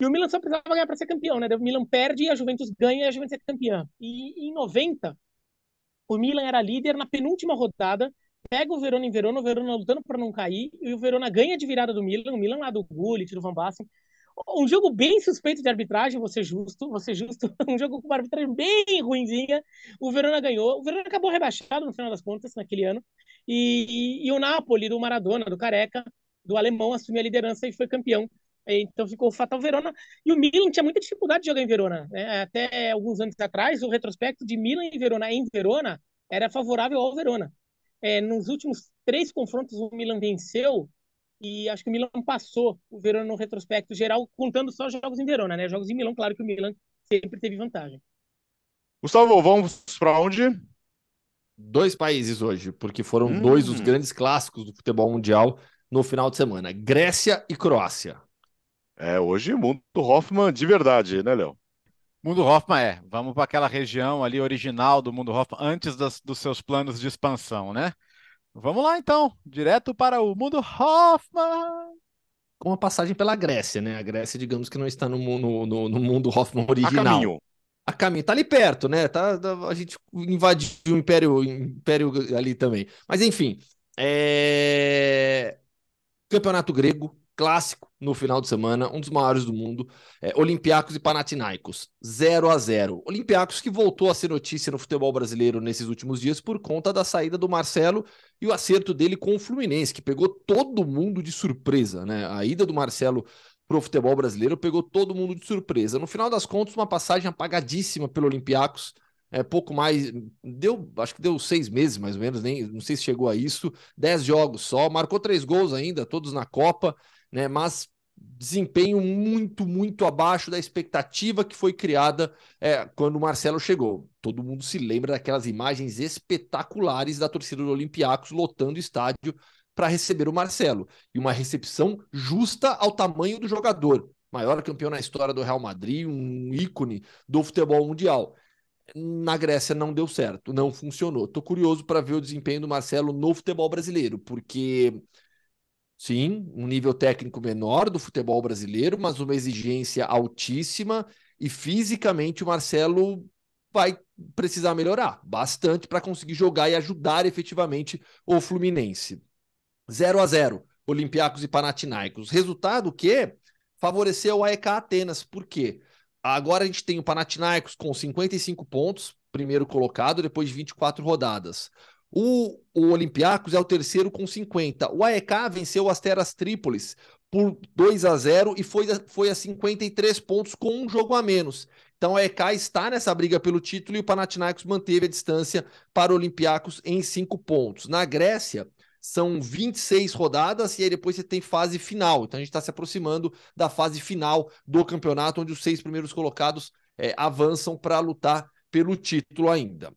E o Milan só precisava ganhar para ser campeão, né? O Milan perde e a Juventus ganha e a Juventus é campeã. E em 90, o Milan era líder na penúltima rodada, pega o Verona em Verona, o Verona lutando para não cair, e o Verona ganha de virada do Milan, o Milan lá do Gullit, do Van Basten um jogo bem suspeito de arbitragem, ser justo, ser justo, um jogo com uma arbitragem bem ruinzinha. O Verona ganhou, o Verona acabou rebaixado no final das contas naquele ano. E, e, o Napoli do Maradona, do Careca, do alemão, assumiu a liderança e foi campeão. Então ficou fatal Verona. E o Milan tinha muita dificuldade de jogar em Verona. Né? Até alguns anos atrás, o retrospecto de Milan e Verona em Verona era favorável ao Verona. É, nos últimos três confrontos, o Milan venceu e acho que o Milan passou o Verona no retrospecto geral, contando só jogos em Verona, né? Jogos em Milão, claro que o Milan sempre teve vantagem. Gustavo, vamos para onde? Dois países hoje, porque foram hum. dois dos grandes clássicos do futebol mundial no final de semana: Grécia e Croácia. É, hoje mundo Hoffman de verdade, né, Léo? Mundo Hoffman é. Vamos para aquela região ali original do Mundo Hoffman, antes das, dos seus planos de expansão, né? Vamos lá então, direto para o mundo Hoffman. Com uma passagem pela Grécia, né? A Grécia, digamos que não está no, no, no, no mundo Hoffman original. A caminho. A caminho. Tá ali perto, né? Tá, tá a gente invadiu o Império, Império ali também. Mas enfim, é... Campeonato Grego, clássico no final de semana, um dos maiores do mundo, é, Olympiacos e Panathinaikos, 0 a 0 Olympiacos que voltou a ser notícia no futebol brasileiro nesses últimos dias por conta da saída do Marcelo e o acerto dele com o Fluminense, que pegou todo mundo de surpresa, né? A ida do Marcelo para o futebol brasileiro pegou todo mundo de surpresa. No final das contas, uma passagem apagadíssima pelo Olympiacos, é, pouco mais, deu, acho que deu seis meses mais ou menos, nem, não sei se chegou a isso, dez jogos só, marcou três gols ainda, todos na Copa, né? Mas desempenho muito, muito abaixo da expectativa que foi criada é, quando o Marcelo chegou. Todo mundo se lembra daquelas imagens espetaculares da torcida do Olympiacos lotando o estádio para receber o Marcelo. E uma recepção justa ao tamanho do jogador. Maior campeão na história do Real Madrid, um ícone do futebol mundial. Na Grécia não deu certo, não funcionou. Tô curioso para ver o desempenho do Marcelo no futebol brasileiro, porque Sim, um nível técnico menor do futebol brasileiro, mas uma exigência altíssima e fisicamente o Marcelo vai precisar melhorar bastante para conseguir jogar e ajudar efetivamente o Fluminense. 0 a 0 Olympiacos e Panathinaikos. Resultado que favoreceu o AEK Atenas. Por quê? Agora a gente tem o Panathinaikos com 55 pontos, primeiro colocado, depois de 24 rodadas. O, o Olympiacos é o terceiro com 50. O AEK venceu o Asteras Trípolis por 2 a 0 e foi, foi a 53 pontos com um jogo a menos. Então a EK está nessa briga pelo título e o Panathinaikos manteve a distância para o Olympiacos em 5 pontos. Na Grécia, são 26 rodadas e aí depois você tem fase final. Então a gente está se aproximando da fase final do campeonato, onde os seis primeiros colocados é, avançam para lutar pelo título ainda.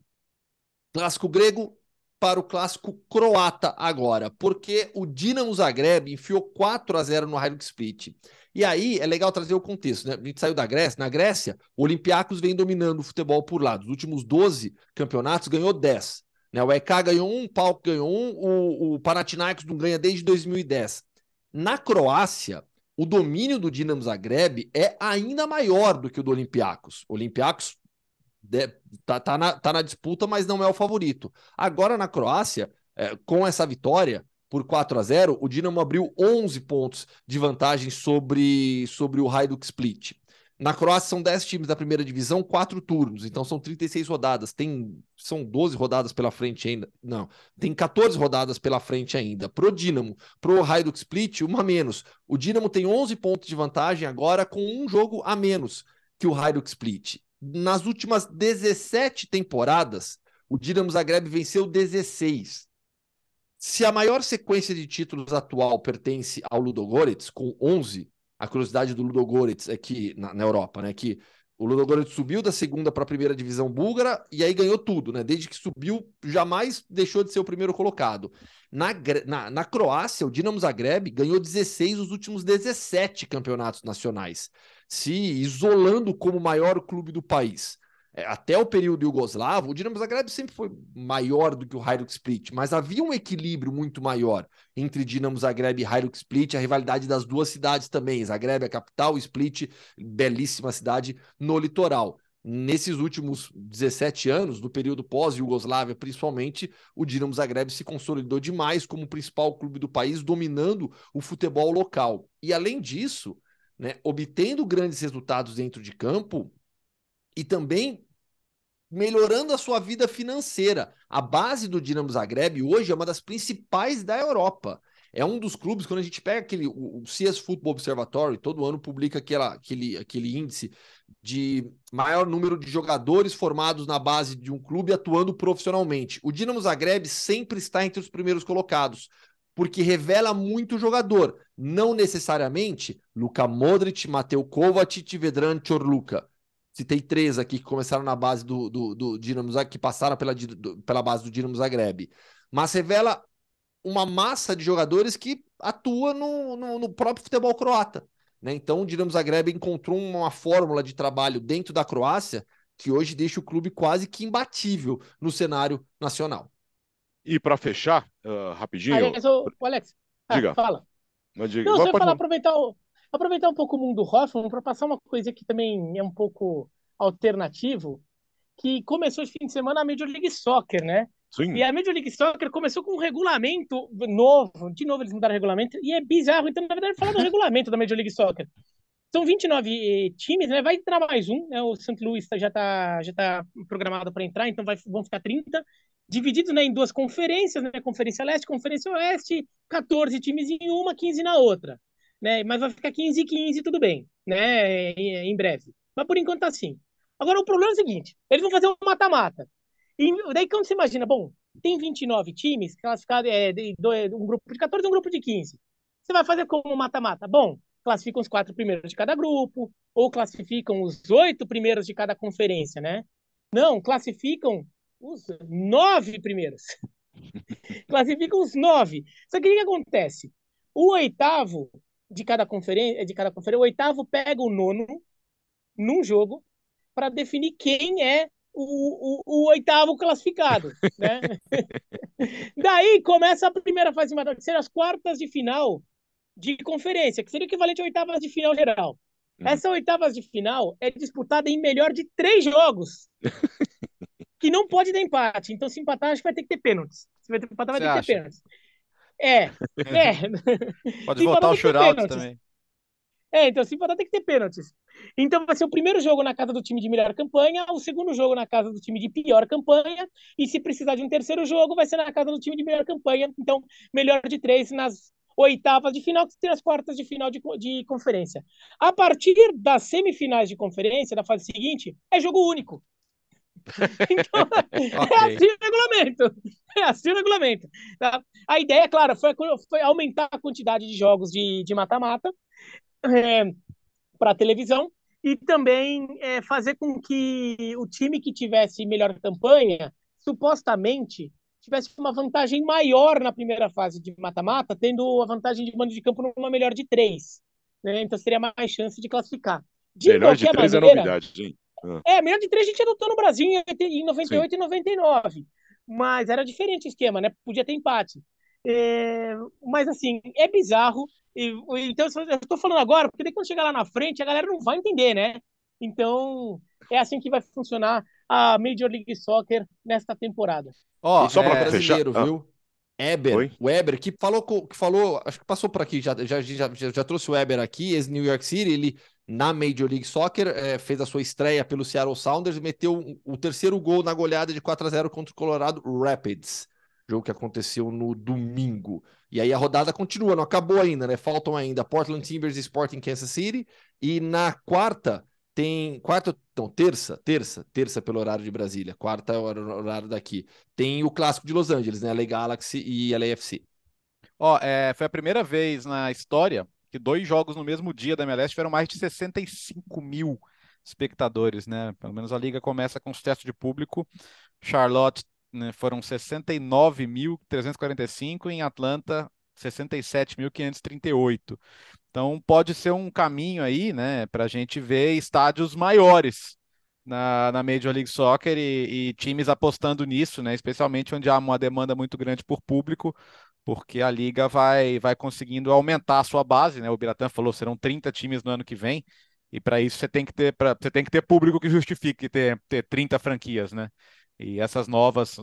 Clássico grego para o clássico croata agora, porque o Dinamo Zagreb enfiou 4 a 0 no Hajduk Split. E aí é legal trazer o contexto, né? A gente saiu da Grécia, na Grécia, o Olympiacos vem dominando o futebol por lá. Dos últimos 12 campeonatos, ganhou 10. Né? O EK ganhou um, o Palco ganhou um, o, o Panathinaikos não ganha desde 2010. Na Croácia, o domínio do Dinamo Zagreb é ainda maior do que o do Olympiacos. O Olympiacos tá, tá, na, tá na disputa, mas não é o favorito. Agora na Croácia, é, com essa vitória por 4 a 0, o Dinamo abriu 11 pontos de vantagem sobre, sobre o Hajduk Split. Na Croácia são 10 times da primeira divisão, 4 turnos, então são 36 rodadas. Tem são 12 rodadas pela frente ainda. Não, tem 14 rodadas pela frente ainda. Pro Dinamo, pro Hajduk Split, uma menos. O Dinamo tem 11 pontos de vantagem agora com um jogo a menos que o Hajduk Split. Nas últimas 17 temporadas, o Dinamo Zagreb venceu 16. Se a maior sequência de títulos atual pertence ao Ludogorets, com 11, a curiosidade do Ludogorets é que, na, na Europa, né, que o Ludogorets subiu da segunda para a primeira divisão búlgara e aí ganhou tudo, né? Desde que subiu, jamais deixou de ser o primeiro colocado. Na, na, na Croácia, o Dinamo Zagreb ganhou 16 dos últimos 17 campeonatos nacionais, se isolando como o maior clube do país. É, até o período iugoslavo, o Dinamo Zagreb sempre foi maior do que o Hajduk Split, mas havia um equilíbrio muito maior entre Dinamo Zagreb e Hajduk Split, a rivalidade das duas cidades também, Zagreb é a capital, Split, belíssima cidade no litoral. Nesses últimos 17 anos, do período pós-Iugoslávia principalmente, o Dinamo Zagreb se consolidou demais como o principal clube do país, dominando o futebol local. E além disso, né, obtendo grandes resultados dentro de campo, e também melhorando a sua vida financeira. A base do Dinamo Zagreb hoje é uma das principais da Europa. É um dos clubes, quando a gente pega aquele, o, CS Football Observatory, todo ano publica aquela, aquele, aquele índice de maior número de jogadores formados na base de um clube atuando profissionalmente. O Dinamo Zagreb sempre está entre os primeiros colocados, porque revela muito jogador. Não necessariamente Luka Modric, Mateu Kovacic, Vedran Chorluka Citei três aqui que começaram na base do, do, do Dinamo Zagreb, que passaram pela, do, pela base do Dinamo Zagreb. Mas revela uma massa de jogadores que atua no, no, no próprio futebol croata. Né? Então o Dinamo Zagreb encontrou uma fórmula de trabalho dentro da Croácia que hoje deixa o clube quase que imbatível no cenário nacional. E para fechar, uh, rapidinho. Aliás, o, Alex, ah, diga. fala. Não, diga. Não, você falar, aproveitar o, aproveitar um pouco o mundo Hoffman para passar uma coisa que também é um pouco alternativo, que começou esse fim de semana a Major League Soccer, né? Sim. E a Major League Soccer começou com um regulamento novo, de novo eles mudaram o regulamento, e é bizarro. Então, na verdade, falar do regulamento da Major League Soccer. São 29 times, né? Vai entrar mais um, né? O St. Louis tá, já está já tá programado para entrar, então vai, vão ficar 30, divididos né, em duas conferências, né? Conferência Leste, Conferência Oeste, 14 times em uma, 15 na outra né? Mas vai ficar 15 e 15, tudo bem, né? Em, em breve. Mas por enquanto tá assim. Agora o problema é o seguinte: eles vão fazer um mata-mata. E daí quando você imagina, bom, tem 29 times classificados, é, de, de, um grupo de 14 e um grupo de 15. Você vai fazer como mata-mata? Bom, classificam os quatro primeiros de cada grupo, ou classificam os oito primeiros de cada conferência, né? Não, classificam os nove primeiros. classificam os nove. Só que o que acontece? O oitavo de cada conferência, de cada conferência, o oitavo pega o nono num jogo para definir quem é o, o, o, oitavo classificado, né? Daí começa a primeira fase de que seriam as quartas de final de conferência, que seria equivalente a oitavas de final geral. Hum. Essa oitavas de final é disputada em melhor de três jogos. que não pode dar empate. Então, se empatar, acho que vai ter que ter pênaltis. Se vai ter que empatar, vai ter que ter pênaltis. É, é. Pode voltar o shootout também. É, então se empatar tem que ter pênaltis. Então vai ser o primeiro jogo na casa do time de melhor campanha, o segundo jogo na casa do time de pior campanha, e se precisar de um terceiro jogo, vai ser na casa do time de melhor campanha. Então, melhor de três nas oitavas de final, que tem as quartas de final de, de conferência. A partir das semifinais de conferência, da fase seguinte, é jogo único. Então, okay. é assim o regulamento. É assim o regulamento. Tá? A ideia, claro, foi, foi aumentar a quantidade de jogos de mata-mata é, para televisão e também é, fazer com que o time que tivesse melhor campanha, supostamente, tivesse uma vantagem maior na primeira fase de mata-mata, tendo a vantagem de mando de campo numa melhor de três. Né? Então seria mais chance de classificar. De melhor de três maneira, é novidade, hein? É, melhor de três a gente adotou no Brasil em 98 Sim. e 99. Mas era diferente o esquema, né? Podia ter empate. É, mas assim, é bizarro. E, então, eu estou falando agora, porque daí quando chegar lá na frente, a galera não vai entender, né? Então, é assim que vai funcionar a Major League Soccer nesta temporada. Ó, oh, só para é, brasileiro, fechar. viu? Eber, Oi? o Eber, que falou, que falou, acho que passou por aqui, já, já, já, já trouxe o Eber aqui, ex-New York City, ele na Major League Soccer, é, fez a sua estreia pelo Seattle Sounders e meteu o terceiro gol na goleada de 4 a 0 contra o Colorado Rapids, jogo que aconteceu no domingo. E aí a rodada continua, não acabou ainda, né? Faltam ainda Portland Timbers e Sporting Kansas City e na quarta tem quarta, não, terça, terça, terça pelo horário de Brasília, quarta é o horário daqui. Tem o clássico de Los Angeles, né? LA Galaxy e LAFC. Ó, é, foi a primeira vez na história que dois jogos no mesmo dia da MLS tiveram mais de 65 mil espectadores, né? Pelo menos a liga começa com sucesso de público. Charlotte né, foram 69.345 em Atlanta 67.538. Então pode ser um caminho aí, né, para a gente ver estádios maiores na, na Major League Soccer e, e, times apostando nisso, né, especialmente onde há uma demanda muito grande por público, porque a liga vai, vai conseguindo aumentar a sua base, né? O Biratã falou serão 30 times no ano que vem, e para isso você tem que ter pra, você tem que ter público que justifique ter, ter 30 franquias, né? E essas novas,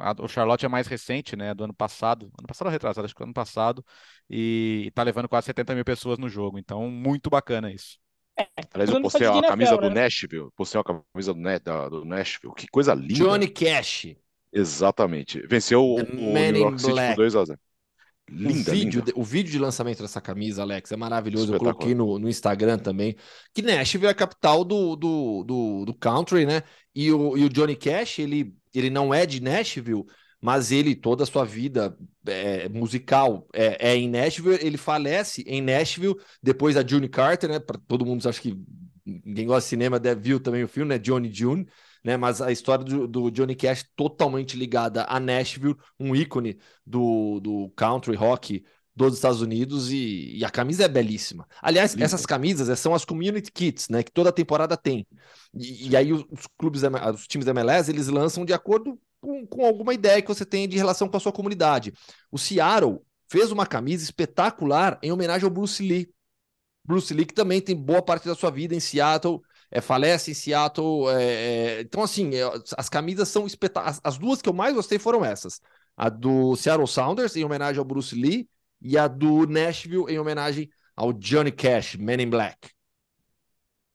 a, o Charlotte é mais recente, né? Do ano passado, ano passado ou retrasado, acho que ano passado, e, e tá levando quase 70 mil pessoas no jogo, então muito bacana isso. É, Aliás, eu postei a camisa do né? Nashville, postei a camisa do, da, do Nashville, que coisa linda. Johnny Cash. Exatamente. Venceu o, o New York City por 2 a 0 Linda, o, vídeo, linda. o vídeo de lançamento dessa camisa, Alex, é maravilhoso. Eu coloquei no, no Instagram também. Que Nashville é a capital do, do, do, do country, né? E o, e o Johnny Cash, ele, ele não é de Nashville, mas ele, toda a sua vida é, musical é, é, em Nashville. Ele falece em Nashville, depois da June Carter, né? Para todo mundo, acho que quem gosta de cinema deve viu também o filme, né? Johnny June né? Mas a história do, do, Johnny Cash totalmente ligada a Nashville, um ícone do, do country rock dos Estados Unidos e, e, a camisa é belíssima. Aliás, Lindo. essas camisas eh, são as community kits, né, que toda temporada tem. E, e aí os, os, clubes, os times da MLS, eles lançam de acordo com, com, alguma ideia que você tem de relação com a sua comunidade. O Seattle fez uma camisa espetacular em homenagem ao Bruce Lee. Bruce Lee que também tem boa parte da sua vida em Seattle é, falece em Seattle. É, é, então, assim, é, as camisas são espetaculares. As, as, duas que eu mais gostei foram essas: a do Seattle Sounders, em homenagem ao Bruce Lee, e a do Nashville, em homenagem ao Johnny Cash, Man in Black.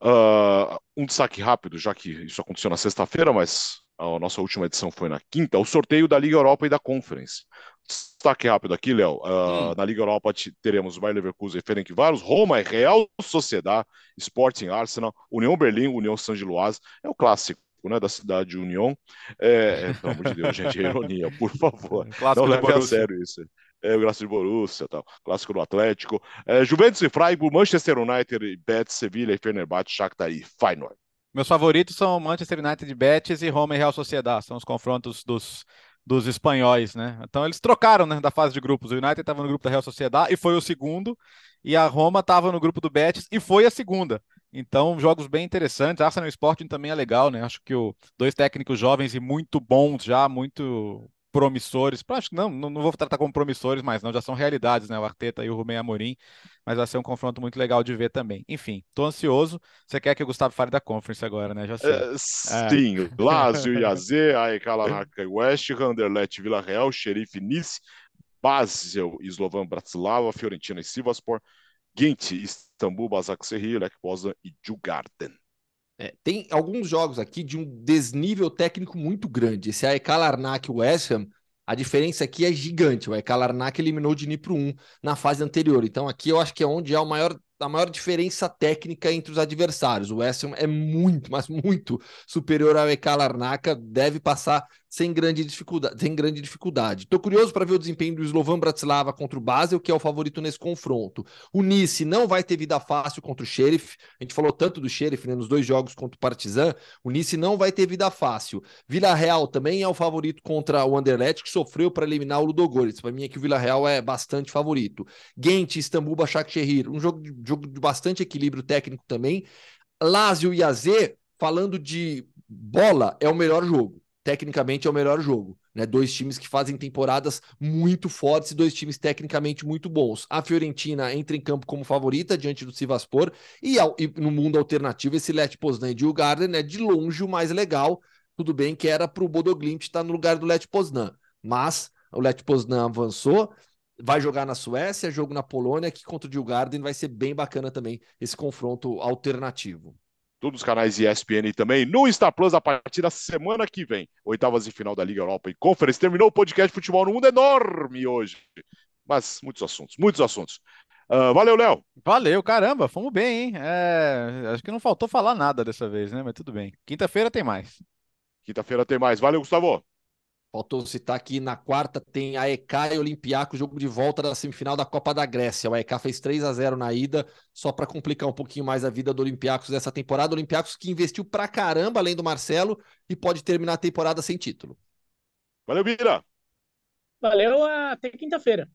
Uh, um destaque rápido, já que isso aconteceu na sexta-feira, mas a nossa última edição foi na quinta, o sorteio da Liga Europa e da Conference. Destaque rápido aqui, Léo. Uh, hum. Na Liga Europa teremos Bayer Leverkusen e Ferencváros, Roma e Real Sociedade, Sporting Arsenal, União Berlim, União San Giloase. É o clássico. Né, da cidade de União. É, é, pelo amor de Deus, gente, é ironia, por favor. Não leve a sério isso. É o Graça de Borussia, tal. clássico do Atlético. É, Juventus e Freiburg, Manchester United, Betis, Sevilha e Fenerbahçe, Shakhtar e Feyenoord. Meus favoritos são Manchester United, Betis e Roma e Real Sociedade. São os confrontos dos, dos espanhóis, né? Então eles trocaram, né, da fase de grupos. O United estava no grupo da Real Sociedade e foi o segundo, e a Roma estava no grupo do Betis e foi a segunda. Então, jogos bem interessantes. Arsenal Sporting também é legal, né? Acho que o dois técnicos jovens e muito bons já, muito promissores. Acho que não, não vou tratar como promissores, mas não, já são realidades, né? O Arteta e o Rubem Amorim, mas vai ser um confronto muito legal de ver também. Enfim, tô ansioso. Você quer que o Gustavo fale da Conference agora, né? Já sei. É, sim, é. Lazio AZ, AEK Larnaca e West, Anderlecht, Vila Real, Xerife Nice, Basel, Slovan Bratislava, Fiorentina e Sivaspor, Ghent, Istambul, Basaksehir, Lech Poznan e Djurgården. É, tem alguns jogos aqui de um desnível técnico muito grande. Esse AEK Larnac West Ham, a diferença aqui é gigante. O AEK Larnac eliminou o Dnipro 1 na fase anterior. Então aqui eu acho que é onde há o maior a maior diferença técnica entre os adversários. O West Ham é muito, mas muito superior ao EK Larnaca, deve passar sem grande dificuldade. Sem grande dificuldade. Tô curioso para ver o desempenho do Slovan Bratislava contra o Basel, que é o favorito nesse confronto. O Nice não vai ter vida fácil contra o Sheriff. A gente falou tanto do Sheriff né, nos dois jogos contra o Partizan. O Nice não vai ter vida fácil. Vila Real também é o favorito contra o Anderlecht, que sofreu para eliminar o Ludogorets. Para mim aqui o Vila Real é bastante favorito. Gent, Istambul, Başakşehir, um jogo de, jogo de bastante equilíbrio técnico também. Lazio e AZ, falando de bola, é o melhor jogo tecnicamente é o melhor jogo. Né? Dois times que fazem temporadas muito fortes e dois times tecnicamente muito bons. A Fiorentina entra em campo como favorita diante do Sivaspor e, ao, e no mundo alternativo esse Let Poznan e o Garden é de longe o mais legal. Tudo bem que era para o Bodoglimt estar no lugar do Let Poznan, mas o Let Poznan avançou, vai jogar na Suécia, jogo na Polônia, que contra o Djurgården vai ser bem bacana também esse confronto alternativo todos os canais ESPN também, no Star Plus a partir da semana que vem. Oitavas de final da Liga Europa e Conference. Terminou o podcast Futebol no Mundo enorme hoje. Mas muitos assuntos, muitos assuntos. Uh, valeu, Léo. Valeu, caramba, fomos bem, hein? É, acho que não faltou falar nada dessa vez, né? Mas tudo bem. Quinta-feira tem mais. Quinta-feira tem mais. Valeu, Gustavo. Faltou citar aqui na quarta tem a EK e Olympiacos, jogo de volta da semifinal da Copa da Grécia. O EK fez 3 a 0 na ida, só para complicar um pouquinho mais a vida do Olympiacos dessa temporada. O Olympiacos que investiu pra caramba, além do Marcelo, e pode terminar a temporada sem título. Valeu, Bira. Valeu, até quinta-feira.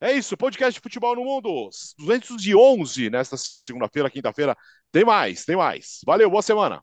É isso, podcast de futebol no mundo. 211 nesta segunda-feira, quinta-feira. Tem mais, tem mais. Valeu, boa semana.